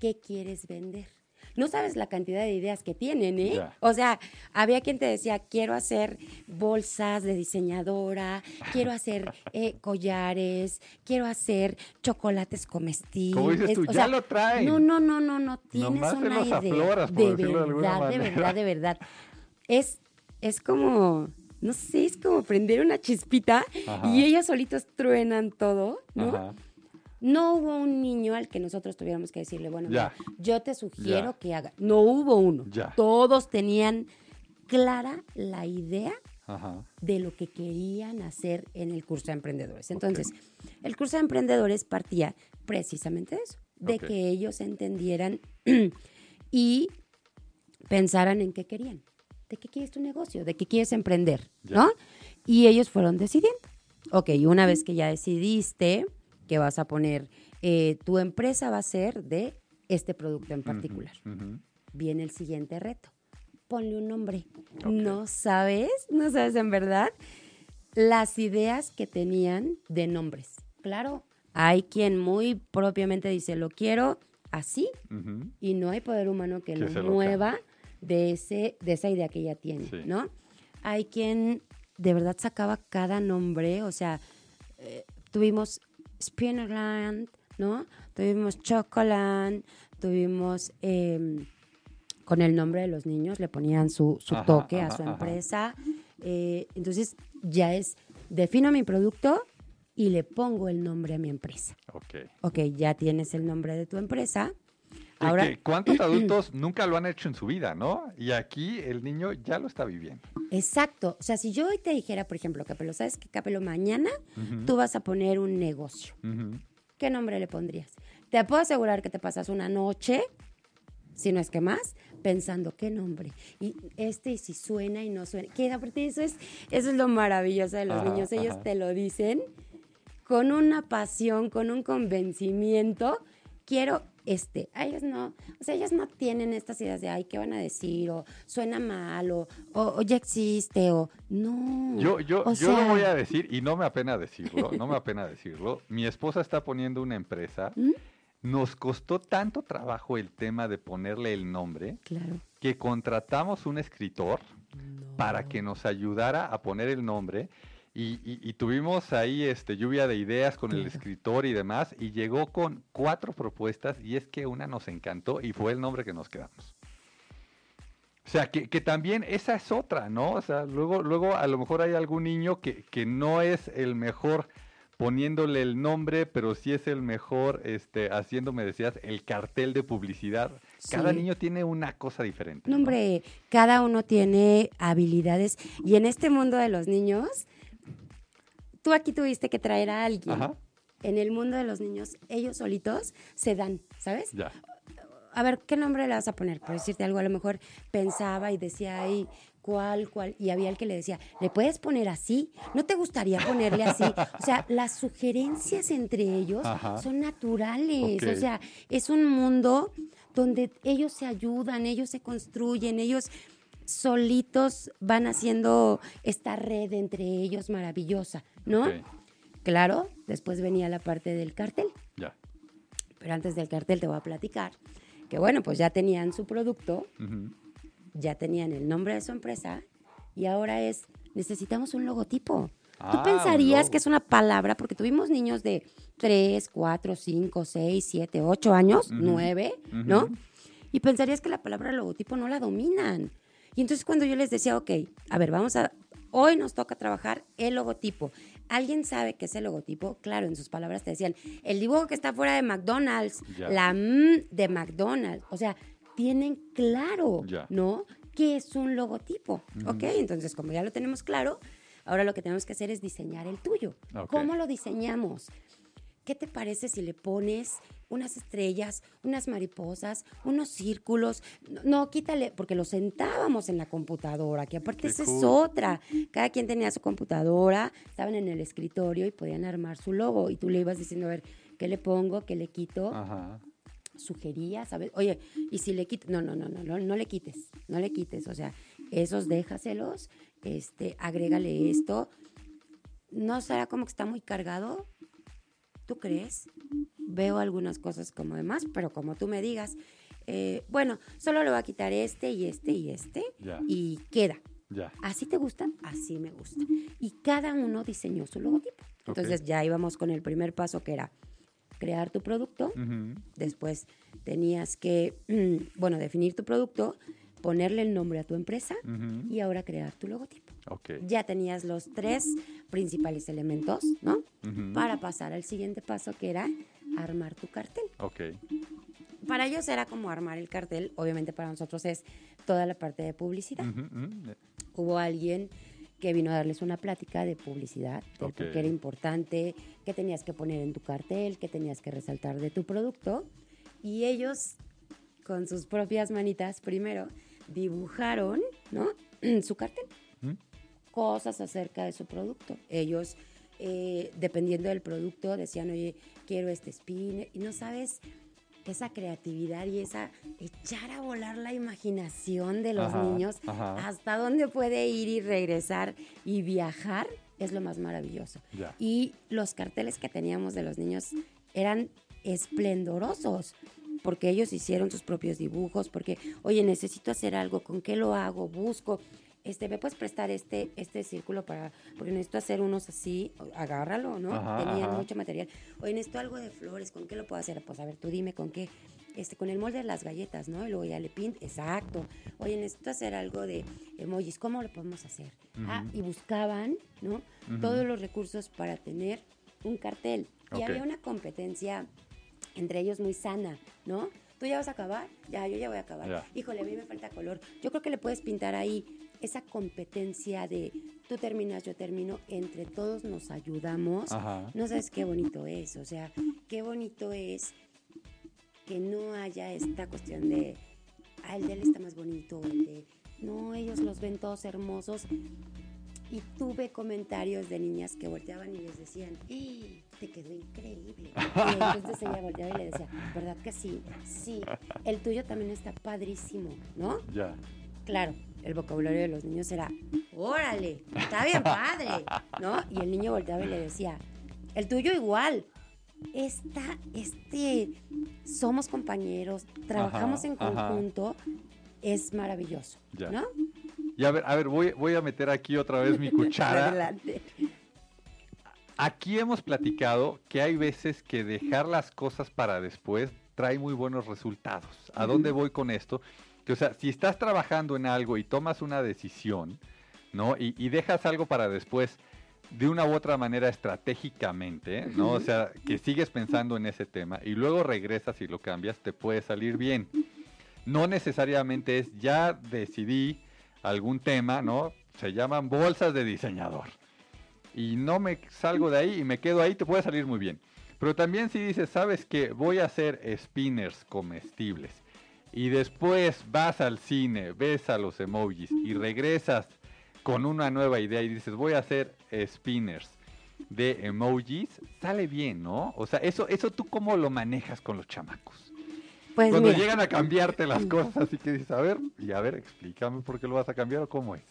[SPEAKER 3] qué quieres vender no sabes la cantidad de ideas que tienen, ¿eh? O sea, había quien te decía, quiero hacer bolsas de diseñadora, quiero hacer eh, collares, quiero hacer chocolates comestibles.
[SPEAKER 2] Como dices tú, ya lo traen.
[SPEAKER 3] No, no, no, no, no, tienes una idea. de verdad, de, verdad, de verdad. Es, es como no sé, es como prender una chispita y ellas solitos truenan todo, ¿no? No hubo un niño al que nosotros tuviéramos que decirle, bueno, yo te sugiero que haga. No hubo uno. Todos tenían clara la idea de lo que querían hacer en el curso de emprendedores. Entonces, el curso de emprendedores partía precisamente de eso, de que ellos entendieran y pensaran en qué querían, de qué quieres tu negocio, de qué quieres emprender, ¿no? Y ellos fueron decidiendo. Ok, una vez que ya decidiste, que vas a poner, eh, tu empresa va a ser de este producto en particular. Viene el siguiente reto. Ponle un nombre. No sabes, no sabes en verdad las ideas que tenían de nombres. Claro, hay quien muy propiamente dice, lo quiero así, y no hay poder humano que, lo mueva de, ese, de esa idea que ya tiene, ¿no? Hay quien de verdad sacaba cada nombre, o sea, eh, tuvimos Spinnerland, ¿no? Tuvimos Chocoland, tuvimos em, con el nombre de los niños, le ponían su, toque a su empresa. Eh, entonces ya es, defino mi producto y le pongo el nombre a mi empresa.
[SPEAKER 2] Ok.
[SPEAKER 3] Ok, ya tienes el nombre de tu empresa.
[SPEAKER 2] Ahora, ¿Cuántos adultos nunca lo han hecho en su vida, no? Y aquí el niño ya lo está viviendo.
[SPEAKER 3] Exacto. O sea, si yo hoy te dijera, por ejemplo, Capelo, ¿sabes qué, Capelo? Mañana tú vas a poner un negocio. ¿Qué nombre le pondrías? Te puedo asegurar que te pasas una noche, si no es que más, pensando qué nombre. Y este, y si suena y no suena. Que aparte eso es, eso es lo maravilloso de los niños. Ellos te lo dicen con una pasión, con un convencimiento quiero este, a ellos no, o sea, ellos no tienen estas ideas de, ay, ¿qué van a decir? O suena mal, o, o, ya existe, o no.
[SPEAKER 2] Yo, yo, yo lo voy a decir, y no me apena decirlo, no me apena decirlo. Mi esposa está poniendo una empresa. ¿Mm? Nos costó tanto trabajo el tema de ponerle el nombre
[SPEAKER 3] claro.
[SPEAKER 2] que contratamos un escritor para que nos ayudara a poner el nombre. Y, tuvimos ahí este, lluvia de ideas con el escritor y demás, y llegó con cuatro propuestas, y es que una nos encantó y fue el nombre que nos quedamos. O sea, que, también esa es otra, ¿no? O sea, luego, luego a lo mejor hay algún niño que, que no es el mejor poniéndole el nombre, pero sí es el mejor este, haciendo, me decías, el cartel de publicidad. Cada niño tiene una cosa diferente.
[SPEAKER 3] No, hombre, cada uno tiene habilidades. Y en este mundo de los niños, tú aquí tuviste que traer a alguien. En el mundo de los niños, ellos solitos se dan, ¿sabes?
[SPEAKER 2] Ya.
[SPEAKER 3] A ver, ¿qué nombre le vas a poner? Por decirte algo, a lo mejor pensaba y decía ahí, ¿cuál, cuál? Y había el que le decía, ¿le puedes poner así? ¿No te gustaría ponerle así? O sea, las sugerencias entre ellos son naturales. O sea, es un mundo donde ellos se ayudan, ellos se construyen, ellos solitos van haciendo esta red entre ellos maravillosa, ¿no? Claro, después venía la parte del cartel.
[SPEAKER 2] Ya.
[SPEAKER 3] Pero antes del cartel te voy a platicar que bueno, pues ya tenían su producto, ya tenían el nombre de su empresa y ahora es, necesitamos un logotipo. Tú ah, pensarías que es una palabra, porque tuvimos niños de 3, 4, 5, 6, 7, 8 años, 9, ¿no? Y pensarías que la palabra logotipo no la dominan. Y entonces cuando yo les decía, ok, a ver, vamos a, hoy nos toca trabajar el logotipo. ¿Alguien sabe qué es el logotipo? Claro, en sus palabras te decían, el dibujo que está fuera de McDonald's, la M de McDonald's. O sea, tienen claro, ¿no? ¿Qué es un logotipo? Ok, entonces como ya lo tenemos claro, ahora lo que tenemos que hacer es diseñar el tuyo. ¿Cómo lo diseñamos? ¿Qué te parece si le pones unas estrellas, unas mariposas, unos círculos? No, quítale, porque lo sentábamos en la computadora, que aparte esa es otra. Cada quien tenía su computadora, estaban en el escritorio y podían armar su logo y tú le ibas diciendo, a ver, ¿qué le pongo? ¿Qué le quito? Ajá. Sugería, ¿sabes? Oye, y si le quitas, no, no, no, no, no, no le quites, no le quites, o sea, esos déjaselos, este, agrégale esto. ¿No será como que está muy cargado? ¿Tú crees? Veo algunas cosas como demás, pero como tú me digas, eh, bueno, solo le voy a quitar este y este y este y queda. ¿Así te gustan? Así me gusta. Y cada uno diseñó su logotipo. Entonces ya íbamos con el primer paso que era crear tu producto. Después tenías que, mm, bueno, definir tu producto, ponerle el nombre a tu empresa y ahora crear tu logotipo. Ya tenías los tres principales elementos, ¿no? Para pasar al siguiente paso que era armar tu cartel. Para ellos era como armar el cartel, obviamente para nosotros es toda la parte de publicidad. Hubo alguien que vino a darles una plática de publicidad, de por qué era importante, qué tenías que poner en tu cartel, qué tenías que resaltar de tu producto. Y ellos, con sus propias manitas, primero dibujaron, ¿no? su cartel cosas acerca de su producto. Ellos, eh, dependiendo del producto, decían, oye, quiero este spin, y no sabes esa creatividad y esa echar a volar la imaginación de los niños, hasta dónde puede ir y regresar y viajar, es lo más maravilloso. Y los carteles que teníamos de los niños eran esplendorosos porque ellos hicieron sus propios dibujos, porque, oye, necesito hacer algo, ¿con qué lo hago? Busco este, ¿me puedes prestar este, este círculo para, porque necesito hacer unos así, agárralo, ¿no? Tenían mucho material. Oye, necesito algo de flores, ¿con qué lo puedo hacer? Pues a ver, tú dime con qué, este, con el molde de las galletas, ¿no? Y luego ya le pinto, exacto. Oye, necesito hacer algo de emojis, ¿cómo lo podemos hacer? Ah, y buscaban, ¿no? Todos los recursos para tener un cartel. Y había una competencia entre ellos muy sana, ¿no? ¿Tú ya vas a acabar? Ya, yo ya voy a acabar. Híjole, a mí me falta color. Yo creo que le puedes pintar ahí esa competencia de tú terminas, yo termino, entre todos nos ayudamos. No sabes qué bonito es, o sea, qué bonito es que no haya esta cuestión de, ah, el de él está más bonito, el de, no, ellos los ven todos hermosos Y tuve comentarios de niñas que volteaban y les decían, ¡Eh, te quedó increíble. Y entonces ella volteaba y le decía, ¿verdad que sí? Sí, el tuyo también está padrísimo, ¿no?
[SPEAKER 2] Ya.
[SPEAKER 3] Claro, el vocabulario de los niños era, órale, está bien padre, ¿no? Y el niño volteaba y le decía, el tuyo igual. Esta, este, somos compañeros, trabajamos en conjunto, es maravilloso, ¿no?
[SPEAKER 2] Y a ver, a ver, voy, voy a meter aquí otra vez mi cuchara.
[SPEAKER 3] Adelante.
[SPEAKER 2] Aquí hemos platicado que hay veces que dejar las cosas para después trae muy buenos resultados. ¿A dónde voy con esto? Que, o sea, si estás trabajando en algo y tomas una decisión, ¿no? Y, y dejas algo para después de una u otra manera estratégicamente, ¿no? O sea, que sigues pensando en ese tema y luego regresas y lo cambias, te puede salir bien. No necesariamente es ya decidí algún tema, ¿no? Se llaman bolsas de diseñador. Y no me salgo de ahí y me quedo ahí, te puede salir muy bien. Pero también si dices, sabes que voy a hacer spinners comestibles y después vas al cine, ves a los emojis y regresas con una nueva idea y dices, voy a hacer spinners de emojis, sale bien, ¿no? O sea, eso, eso tú cómo lo manejas con los chamacos.
[SPEAKER 3] Pues
[SPEAKER 2] Cuando llegan a cambiarte las cosas, así que dices, a ver, y a ver, explícame por qué lo vas a cambiar o cómo es.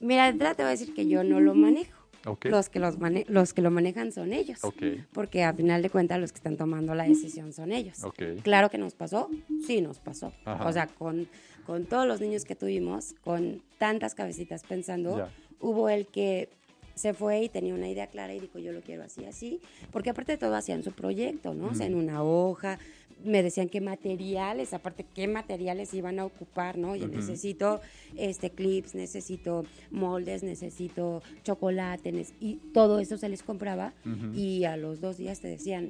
[SPEAKER 3] Mira, te voy a decir que yo no lo manejo. Los, que los, los que lo manejan son ellos. Porque a final de cuentas los que están tomando la decisión son ellos. Claro que nos pasó, sí nos pasó. O sea, con, con todos los niños que tuvimos, con tantas cabecitas pensando, hubo el que se fue y tenía una idea clara y dijo, yo lo quiero así, así, porque aparte de todo hacían su proyecto, ¿no? O sea, en una hoja, me decían qué materiales, aparte qué materiales iban a ocupar, ¿no? Yo necesito este clips, necesito moldes, necesito chocolate, y todo eso se les compraba y a los dos días te decían,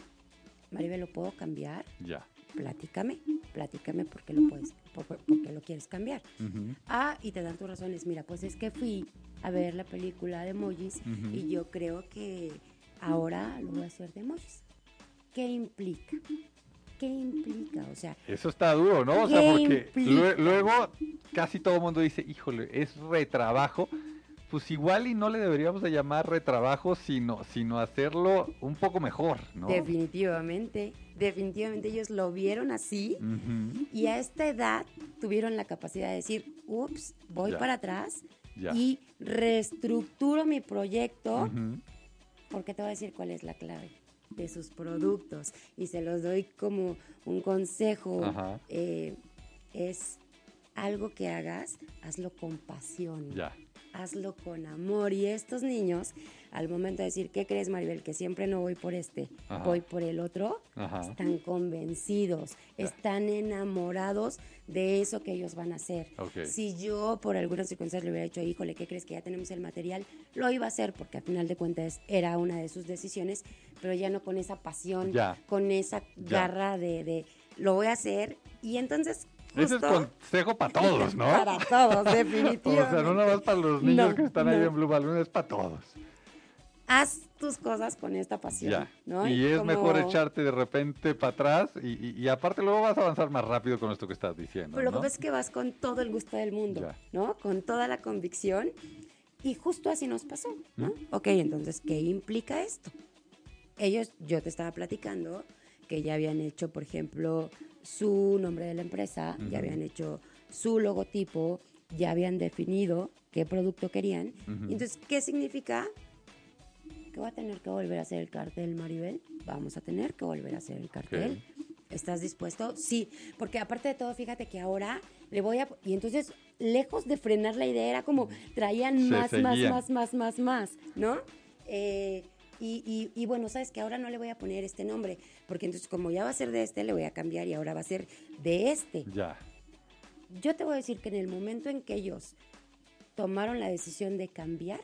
[SPEAKER 3] Maribel, ¿lo puedo cambiar?
[SPEAKER 2] Ya.
[SPEAKER 3] Platícame, platícame por qué lo puedes, por, qué lo quieres cambiar. Ah, y te dan tus razones. Mira, pues es que fui a ver la película de emojis y yo creo que ahora lo voy a hacer de emojis. ¿Qué implica? ¿Qué implica? O sea,
[SPEAKER 2] eso está duro, ¿no? O sea, porque luego casi todo el mundo dice, híjole, es retrabajo. Pues igual y no le deberíamos de llamar retrabajo, sino, sino hacerlo un poco mejor, ¿no?
[SPEAKER 3] Definitivamente, definitivamente ellos lo vieron así y a esta edad tuvieron la capacidad de decir, ups, voy para atrás y reestructuro mi proyecto, porque te voy a decir cuál es la clave de sus productos y se los doy como un consejo. Eh, es algo que hagas, hazlo con pasión. Hazlo con amor. Y estos niños, al momento de decir, ¿qué crees, Maribel? Que siempre no voy por este, voy por el otro, están convencidos, están enamorados de eso que ellos van a hacer. Si yo por alguna circunstancia le hubiera dicho, híjole, ¿qué crees que ya tenemos el material? Lo iba a hacer porque al final de cuentas era una de sus decisiones, pero ya no con esa pasión, con esa garra de, de, lo voy a hacer. Y entonces
[SPEAKER 2] ese es consejo para todos, ¿no?
[SPEAKER 3] Para todos, definitivamente.
[SPEAKER 2] o sea, no nada más para los niños que están ahí en Blue Balloon, es para todos.
[SPEAKER 3] Haz tus cosas con esta pasión. ¿no?
[SPEAKER 2] Y, es mejor echarte de repente para atrás y, aparte luego vas a avanzar más rápido con esto que estás diciendo.
[SPEAKER 3] Pero lo que pasa es que vas con todo el gusto del mundo, ¿no? Con toda la convicción. Y justo así nos pasó, ¿no? Ok, entonces, ¿qué implica esto? Ellos, yo te estaba platicando que ya habían hecho, por ejemplo, su nombre de la empresa, ya habían hecho su logotipo, ya habían definido qué producto querían. Entonces, ¿qué significa? Que voy a tener que volver a hacer el cartel, Maribel. Vamos a tener que volver a hacer el cartel. ¿Estás dispuesto? Sí, porque aparte de todo, fíjate que ahora le voy a... Y entonces, lejos de frenar la idea, era como traían más, más, más, más, más, más, ¿no? Eh, y, y, bueno, sabes que ahora no le voy a poner este nombre, porque entonces como ya va a ser de este, le voy a cambiar y ahora va a ser de este.
[SPEAKER 2] Ya.
[SPEAKER 3] Yo te voy a decir que en el momento en que ellos tomaron la decisión de cambiar,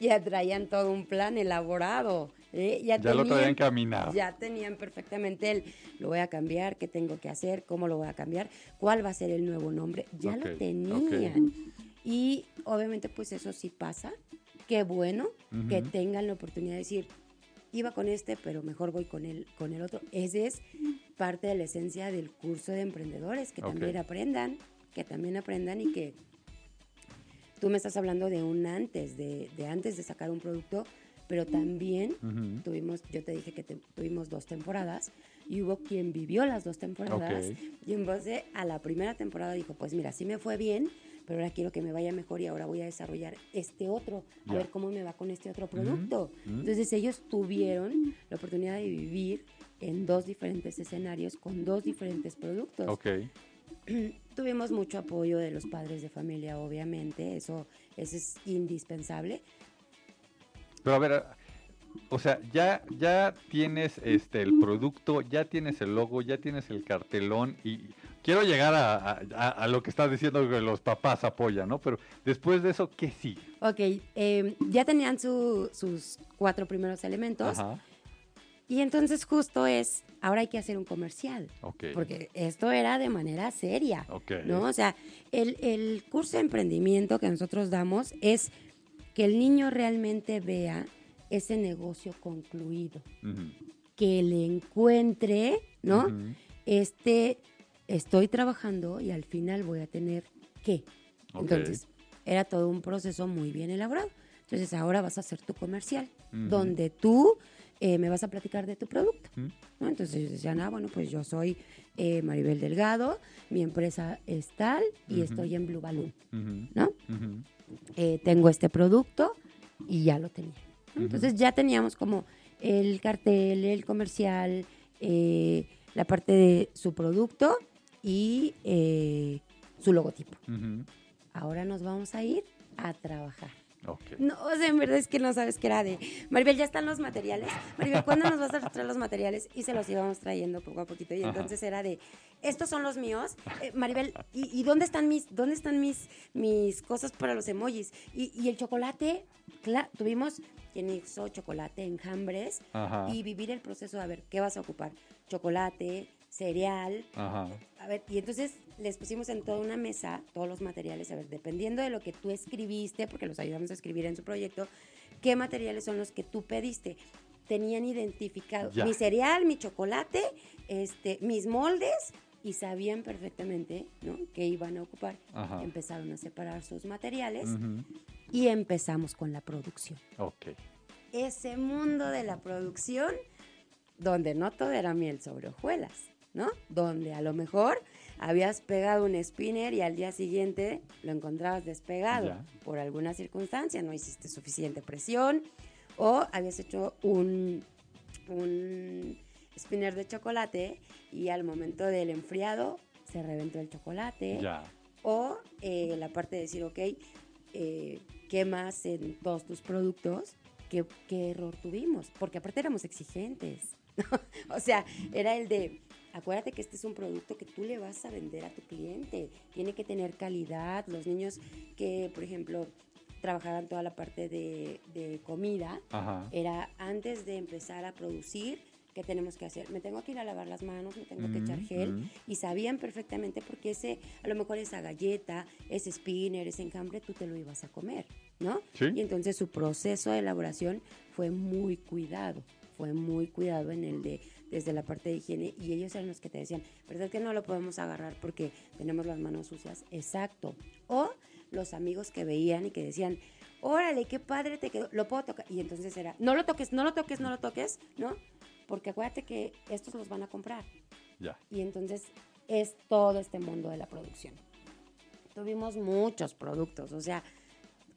[SPEAKER 3] ya traían todo un plan elaborado. ¿eh?
[SPEAKER 2] Ya, lo traían caminado.
[SPEAKER 3] Ya tenían perfectamente el, lo voy a cambiar, qué tengo que hacer, cómo lo voy a cambiar, cuál va a ser el nuevo nombre. Ya lo tenían. Y obviamente pues eso sí pasa qué bueno que tengan la oportunidad de decir, iba con este, pero mejor voy con el, con el otro. Ese es parte de la esencia del curso de emprendedores, que también aprendan, que también aprendan y que tú me estás hablando de un antes, de, de antes de sacar un producto, pero también tuvimos, yo te dije que tuvimos dos temporadas y hubo quien vivió las dos temporadas y en base a la primera temporada dijo, pues mira, sí me fue bien, pero ahora quiero que me vaya mejor y ahora voy a desarrollar este otro, a ver cómo me va con este otro producto. Entonces ellos tuvieron la oportunidad de vivir en dos diferentes escenarios con dos diferentes productos.
[SPEAKER 2] Okay.
[SPEAKER 3] Tuvimos mucho apoyo de los padres de familia, obviamente, eso, eso es indispensable.
[SPEAKER 2] Pero a ver, o sea, ya, ya tienes este el producto, ya tienes el logo, ya tienes el cartelón y quiero llegar a, lo que estás diciendo que los papás apoyan, ¿no? Pero después de eso, ¿qué sigue?
[SPEAKER 3] Ok, em, ya tenían sus cuatro primeros elementos. Y entonces justo es, ahora hay que hacer un comercial. Porque esto era de manera seria. ¿No? O sea, el, el curso de emprendimiento que nosotros damos es que el niño realmente vea ese negocio concluido, que le encuentre, ¿no? Este, estoy trabajando y al final voy a tener qué. Entonces, era todo un proceso muy bien elaborado. Entonces, ahora vas a hacer tu comercial, donde tú eh, me vas a platicar de tu producto. ¿no? Entonces ellos decían, ah, bueno, pues yo soy eh, Maribel Delgado, mi empresa es tal y estoy en Blue Balloon, ¿no? Eh, tengo este producto y ya lo tenía. Entonces ya teníamos como el cartel, el comercial, la parte de su producto y su logotipo. Ahora nos vamos a ir a trabajar. No, o sea, en verdad es que no sabes qué era de. Maribel, ya están los materiales. Maribel, ¿cuándo nos vas a traer los materiales? Y se los íbamos trayendo poco a poquito. Y entonces era de, estos son los míos. Eh, Maribel, ¿y, dónde están mis, dónde están mis, mis cosas para los emojis? Y, el chocolate, claro, tuvimos quien hizo chocolate, enjambres, y vivir el proceso de a ver qué vas a ocupar. Chocolate, cereal. A ver, y entonces les pusimos en toda una mesa todos los materiales, a ver, dependiendo de lo que tú escribiste, porque los ayudamos a escribir en su proyecto, qué materiales son los que tú pediste. Tenían identificado mi cereal, mi chocolate, este, mis moldes y sabían perfectamente ¿no? qué iban a ocupar. Empezaron a separar sus materiales y empezamos con la producción.
[SPEAKER 2] Okay.
[SPEAKER 3] Ese mundo de la producción donde no todo era miel sobre hojuelas ¿no? Donde a lo mejor habías pegado un spinner y al día siguiente lo encontrabas despegado por alguna circunstancia, no hiciste suficiente presión o habías hecho un, un spinner de chocolate y al momento del enfriado se reventó el chocolate. O eh, la parte de decir, ok, eh, ¿qué más en todos tus productos? ¿Qué, ¿Qué error tuvimos? Porque aparte éramos exigentes. o sea, era el de, Acuérdate que este es un producto que tú le vas a vender a tu cliente. Tiene que tener calidad. Los niños que, por ejemplo, trabajaban toda la parte de, comida, era antes de empezar a producir, ¿qué tenemos que hacer? Me tengo que ir a lavar las manos, me tengo que echar gel. Y sabían perfectamente porque ese, a lo mejor esa galleta, ese spinner, ese encambre, tú te lo ibas a comer, ¿no? Y entonces su proceso de elaboración fue muy cuidado, fue muy cuidado en el de desde la parte de higiene y ellos eran los que te decían, ¿verdad que no lo podemos agarrar porque tenemos las manos sucias? Exacto. O los amigos que veían y que decían, órale, qué padre te quedó, lo puedo tocar. Y entonces era, no lo toques, no lo toques, no lo toques, ¿no? Porque acuérdate que estos los van a comprar.
[SPEAKER 2] Ya.
[SPEAKER 3] Y entonces es todo este mundo de la producción. Tuvimos muchos productos, o sea,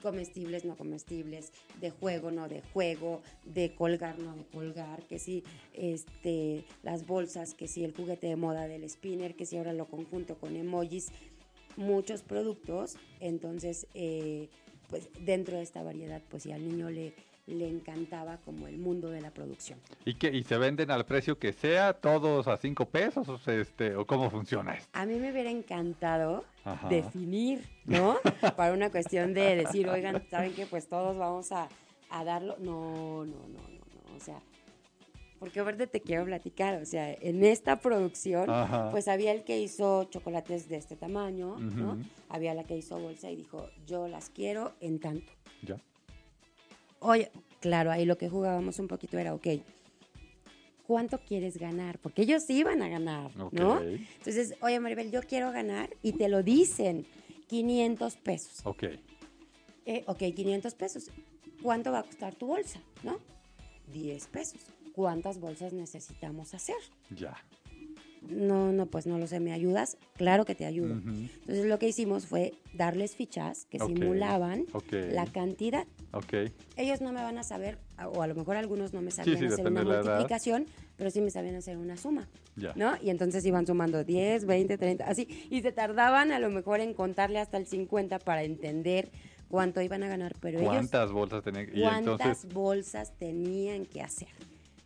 [SPEAKER 3] comestibles, no comestibles, de juego, no de juego, de colgar, no de colgar, que sí, este, las bolsas, que sí, el juguete de moda del spinner, que sí, ahora lo conjunto con emojis, muchos productos, entonces, eh, dentro de esta variedad, pues si al niño le le encantaba como el mundo de la producción.
[SPEAKER 2] ¿Y que y se venden al precio que sea, todos a cinco pesos o, este, o cómo funciona esto?
[SPEAKER 3] A mí me hubiera encantado definir, ¿no? Para una cuestión de decir, oigan, ¿saben qué? Pues todos vamos a, darlo. No, no, no, no, no. O sea, porque verde te quiero platicar, o sea, en esta producción, pues había el que hizo chocolates de este tamaño, ¿no? Había la que hizo bolsa y dijo, yo las quiero en tanto.
[SPEAKER 2] Ya.
[SPEAKER 3] Oye, claro, ahí lo que jugábamos un poquito era, ok, ¿cuánto quieres ganar? Porque ellos iban a ganar, ¿no? Entonces, oye, Maribel, yo quiero ganar y te lo dicen, 500 pesos.
[SPEAKER 2] Ok.
[SPEAKER 3] Eh, ok, 500 pesos. ¿Cuánto va a costar tu bolsa? ¿No? 10 pesos. ¿Cuántas bolsas necesitamos hacer?
[SPEAKER 2] Ya.
[SPEAKER 3] No, no, pues no lo sé, ¿me ayudas? Claro que te ayudo. Entonces lo que hicimos fue darles fichas que simulaban la cantidad.
[SPEAKER 2] Okay.
[SPEAKER 3] Ellos no me van a saber, o a lo mejor algunos no me sabían hacer una multiplicación, pero sí me sabían hacer una suma. ¿No? Y entonces iban sumando 10, 20, 30, así. Y se tardaban a lo mejor en contarle hasta el 50 para entender cuánto iban a ganar, pero
[SPEAKER 2] ¿Cuántas bolsas tenían
[SPEAKER 3] que ¿Cuántas bolsas tenían que hacer?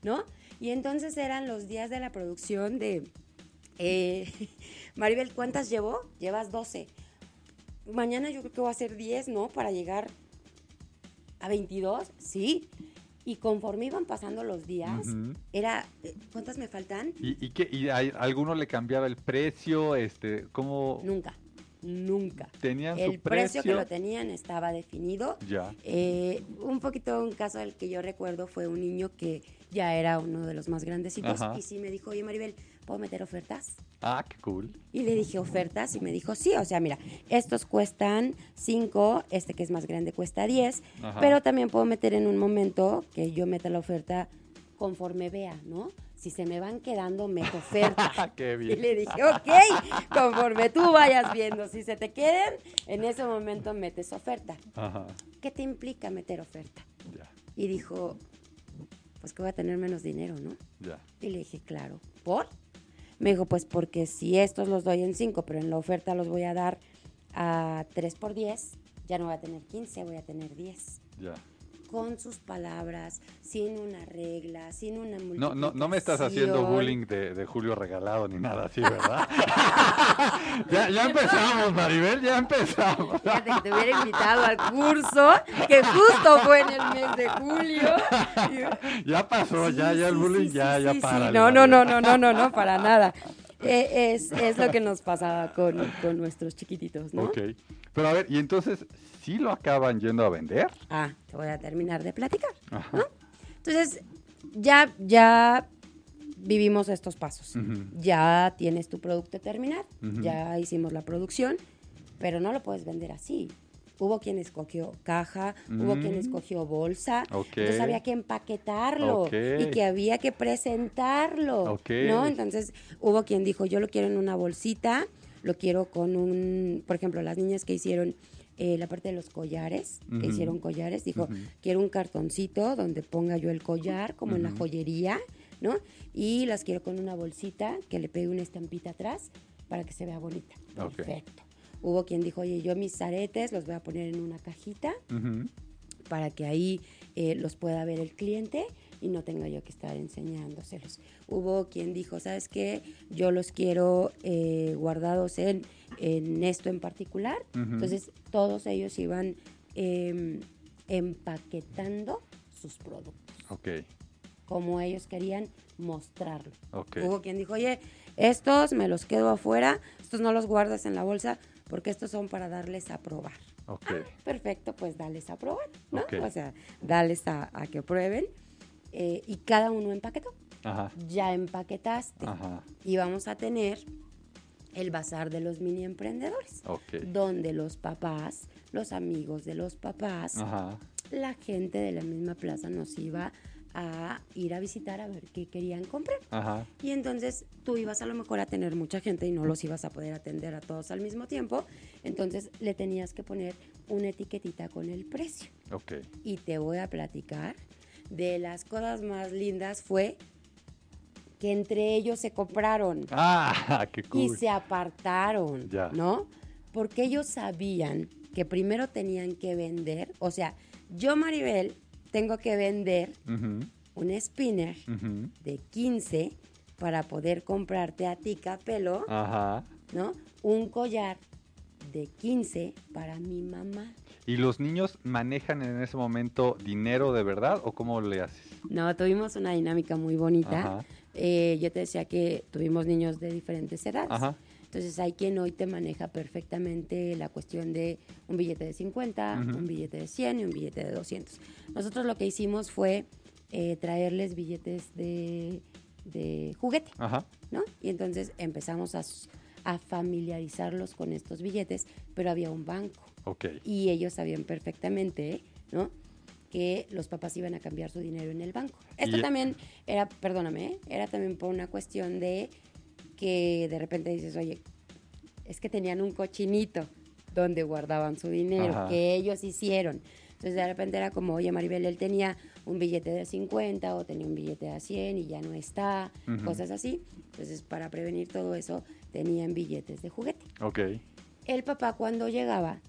[SPEAKER 3] ¿No? Y entonces eran los días de la producción de eh, Maribel, ¿cuántas llevó? Llevas 12. Mañana yo creo que voy a hacer 10, ¿no? Para llegar a 22, sí. Y conforme iban pasando los días, era, eh, ¿cuántas me faltan?
[SPEAKER 2] ¿Y, y, qué, y a alguno le cambiaba el precio? Este, ¿Cómo?
[SPEAKER 3] Nunca. Nunca.
[SPEAKER 2] ¿Tenían
[SPEAKER 3] el precio? que lo tenían estaba definido.
[SPEAKER 2] Ya.
[SPEAKER 3] Eh, un poquito un caso del que yo recuerdo fue un niño que ya era uno de los más grandecitos y sí me dijo, oye Maribel, ¿puedo meter ofertas?
[SPEAKER 2] Ah, qué cool.
[SPEAKER 3] Y le dije ofertas y me dijo, sí, o sea, mira, estos cuestan 5, este que es más grande cuesta 10, pero también puedo meter en un momento que yo meta la oferta conforme vea, ¿no? Si se me van quedando, meto oferta.
[SPEAKER 2] Qué bien.
[SPEAKER 3] Y le dije, ok, conforme tú vayas viendo, si se te queden, en ese momento metes oferta.
[SPEAKER 2] Ajá.
[SPEAKER 3] ¿Qué te implica meter oferta?
[SPEAKER 2] Ya.
[SPEAKER 3] Y dijo, pues que voy a tener menos dinero, ¿no?
[SPEAKER 2] Ya.
[SPEAKER 3] Y le dije, claro. ¿Por? Me dijo, pues porque si estos los doy en 5, pero en la oferta los voy a dar a 3 por 10, ya no voy a tener 15, voy a tener 10.
[SPEAKER 2] Ya
[SPEAKER 3] con sus palabras, sin una regla, sin una multiplicación.
[SPEAKER 2] No, no, no me estás haciendo bullying de, Julio Regalado ni nada así, ¿verdad? ya, ya empezamos, Maribel, ya empezamos.
[SPEAKER 3] Fíjate que te hubiera invitado al curso, que justo fue en el mes de julio.
[SPEAKER 2] ya pasó, ya, ya el bullying, ya, ya para.
[SPEAKER 3] No, no, no, no, no, no, no, para nada. Eh, es, es, lo que nos pasaba con, con, nuestros chiquititos, ¿no?
[SPEAKER 2] Ok. Pero a ver, y entonces, ¿sí lo acaban yendo a vender?
[SPEAKER 3] Ah, te voy a terminar de platicar, ¿no? Entonces, ya, ya vivimos estos pasos. Ya tienes tu producto terminado, ya hicimos la producción, pero no lo puedes vender así. Hubo quien escogió caja, hubo quien mm. escogió bolsa, entonces había que empaquetarlo y que había que presentarlo, ¿no? Entonces hubo quien dijo, yo lo quiero en una bolsita, lo quiero con un, por ejemplo, las niñas que hicieron eh, la parte de los collares, que hicieron collares, dijo, quiero un cartoncito donde ponga yo el collar, como en la joyería, ¿no? Y las quiero con una bolsita que le pegue una estampita atrás para que se vea bonita. Perfecto. Hubo quien dijo, oye, yo mis aretes los voy a poner en una cajita para que ahí eh, los pueda ver el cliente y no tenga yo que estar enseñándoselos. Hubo quien dijo, ¿sabes qué? Yo los quiero eh, guardados en, en, esto en particular. Entonces, todos ellos iban em, empaquetando sus productos.
[SPEAKER 2] Ok.
[SPEAKER 3] Como ellos querían mostrarlo. Hubo quien dijo, oye, estos me los quedo afuera, estos no los guardas en la bolsa porque estos son para darles a probar.
[SPEAKER 2] Okay.
[SPEAKER 3] Ah, perfecto, pues dales a probar, ¿no? O sea, dales a, que prueben. Eh, y cada uno empaquetó.
[SPEAKER 2] Ajá.
[SPEAKER 3] Ya empaquetaste. Y vamos a tener el bazar de los mini emprendedores. Donde los papás, los amigos de los papás, la gente de la misma plaza nos iba a ir a visitar a ver qué querían comprar. Y entonces tú ibas a lo mejor a tener mucha gente y no los ibas a poder atender a todos al mismo tiempo. Entonces le tenías que poner una etiquetita con el precio.
[SPEAKER 2] Okay.
[SPEAKER 3] Y te voy a platicar de las cosas más lindas fue que entre ellos se compraron.
[SPEAKER 2] Ah, qué cool.
[SPEAKER 3] Y se apartaron, ¿no? Porque ellos sabían que primero tenían que vender, o sea, yo Maribel tengo que vender un spinner de 15 para poder comprarte a ti, Capelo, ¿no? Un collar de 15 para mi mamá.
[SPEAKER 2] ¿Y los niños manejan en ese momento dinero de verdad o cómo le haces?
[SPEAKER 3] No, tuvimos una dinámica muy bonita. Eh, yo te decía que tuvimos niños de diferentes edades. Entonces hay quien hoy te maneja perfectamente la cuestión de un billete de 50, un billete de 100 y un billete de 200. Nosotros lo que hicimos fue eh, traerles billetes de, juguete, ¿no? Y entonces empezamos a, a familiarizarlos con estos billetes, pero había un banco.
[SPEAKER 2] Okay.
[SPEAKER 3] Y ellos sabían perfectamente, ¿no? que los papás iban a cambiar su dinero en el banco. Esto también era, perdóname, era también por una cuestión de que de repente dices, oye, es que tenían un cochinito donde guardaban su dinero, que ellos hicieron. Entonces de repente era como, oye Maribel, él tenía un billete de 50 o tenía un billete de 100 y ya no está, cosas así. Entonces para prevenir todo eso tenían billetes de juguete.
[SPEAKER 2] Ok
[SPEAKER 3] el papá cuando llegaba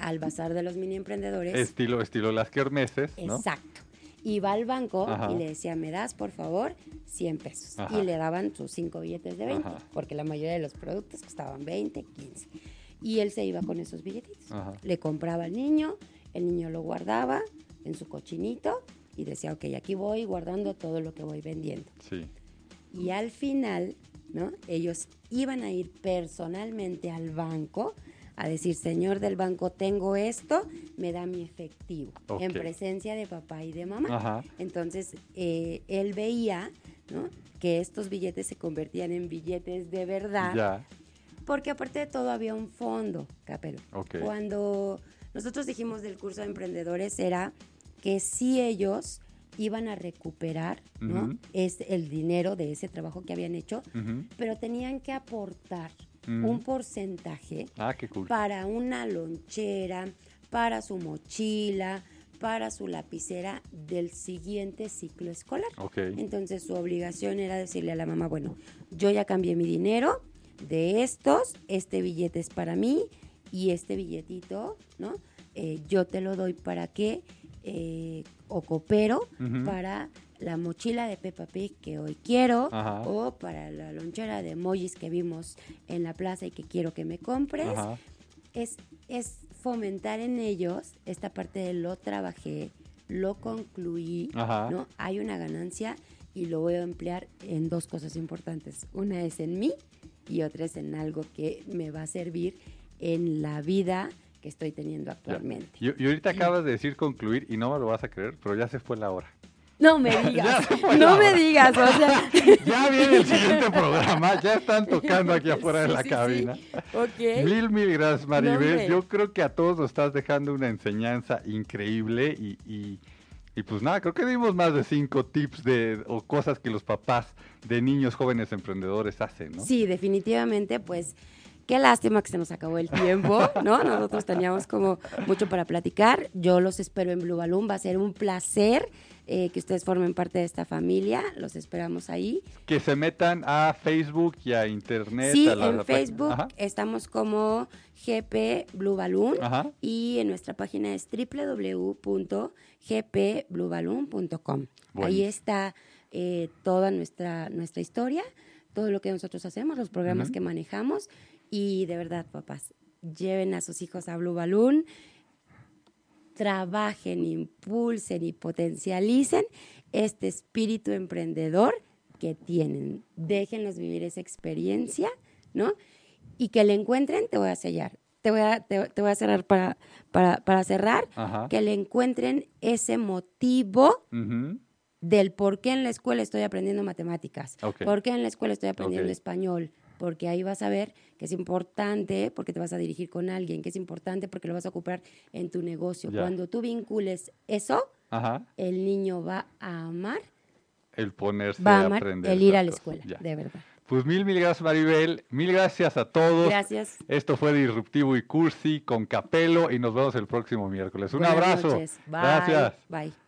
[SPEAKER 3] al bazar de los mini emprendedores.
[SPEAKER 2] Estilo, estilo las kermeses.
[SPEAKER 3] ¿no? Exacto. Iba al banco y le decía, me das por favor 100 pesos. Y le daban sus cinco billetes de 20, porque la mayoría de los productos costaban 20, 15. Y él se iba con esos billetitos. Le compraba al niño, el niño lo guardaba en su cochinito y decía, ok, aquí voy guardando todo lo que voy vendiendo.
[SPEAKER 2] Sí.
[SPEAKER 3] Y al final ¿no? Ellos iban a ir personalmente al banco a decir, señor del banco, tengo esto, me da mi efectivo, en presencia de papá y de mamá. Entonces, eh, él veía que estos billetes se convertían en billetes de verdad, porque aparte de todo había un fondo, Capelo. Cuando nosotros dijimos del curso de emprendedores era que si ellos iban a recuperar ¿no? es el dinero de ese trabajo que habían hecho, pero tenían que aportar un porcentaje
[SPEAKER 2] ah,
[SPEAKER 3] para una lonchera, para su mochila, para su lapicera del siguiente ciclo escolar. Entonces su obligación era decirle a la mamá, bueno, yo ya cambié mi dinero de estos, este billete es para mí y este billetito, ¿no? Eh, yo te lo doy para que eh, o coopero para la mochila de Peppa Pig que hoy quiero o para la lonchera de emojis que vimos en la plaza y que quiero que me compres. Es, es fomentar en ellos esta parte de lo trabajé, lo concluí, ¿no? Hay una ganancia y lo voy a emplear en dos cosas importantes. Una es en mí y otra es en algo que me va a servir en la vida que estoy teniendo actualmente.
[SPEAKER 2] Y, ahorita acabas de decir concluir y no me lo vas a creer, pero ya se fue la hora.
[SPEAKER 3] No me digas, no me digas, o sea.
[SPEAKER 2] ya viene el siguiente programa, ya están tocando aquí afuera de la cabina.
[SPEAKER 3] Ok.
[SPEAKER 2] Mil, mil gracias, Maribel. Yo creo que a todos nos estás dejando una enseñanza increíble y, y, pues nada, creo que dimos más de cinco tips de, o cosas que los papás de niños jóvenes emprendedores hacen, ¿no?
[SPEAKER 3] Sí, definitivamente, pues Qué lástima que se nos acabó el tiempo, ¿no? Nosotros teníamos como mucho para platicar. Yo los espero en Blue Balloon. Va a ser un placer eh, que ustedes formen parte de esta familia. Los esperamos ahí.
[SPEAKER 2] Que se metan a Facebook y a Internet.
[SPEAKER 3] Sí, en Facebook estamos como GP Blue Balloon y en nuestra página es www.gpblueballoon.com. Ahí está eh, toda nuestra, nuestra historia, todo lo que nosotros hacemos, los programas que manejamos y de verdad, papás, lleven a sus hijos a Blue Balloon, trabajen, impulsen y potencialicen este espíritu emprendedor que tienen. Déjenlos vivir esa experiencia, ¿no? Y que le encuentren, te voy a sellar, te voy a, te, voy a cerrar para, para, cerrar, que le encuentren ese motivo del por qué en la escuela estoy aprendiendo matemáticas, por qué en la escuela estoy aprendiendo español, porque ahí vas a ver que es importante porque te vas a dirigir con alguien, que es importante porque lo vas a ocupar en tu negocio. Cuando tú vincules eso, el niño va a amar.
[SPEAKER 2] El ponerse a, aprender.
[SPEAKER 3] El ir a la escuela, de verdad.
[SPEAKER 2] Pues mil, mil gracias Maribel, mil gracias a todos.
[SPEAKER 3] Gracias.
[SPEAKER 2] Esto fue Disruptivo y Cursi con Capelo y nos vemos el próximo miércoles. Un abrazo. Gracias.
[SPEAKER 3] Bye.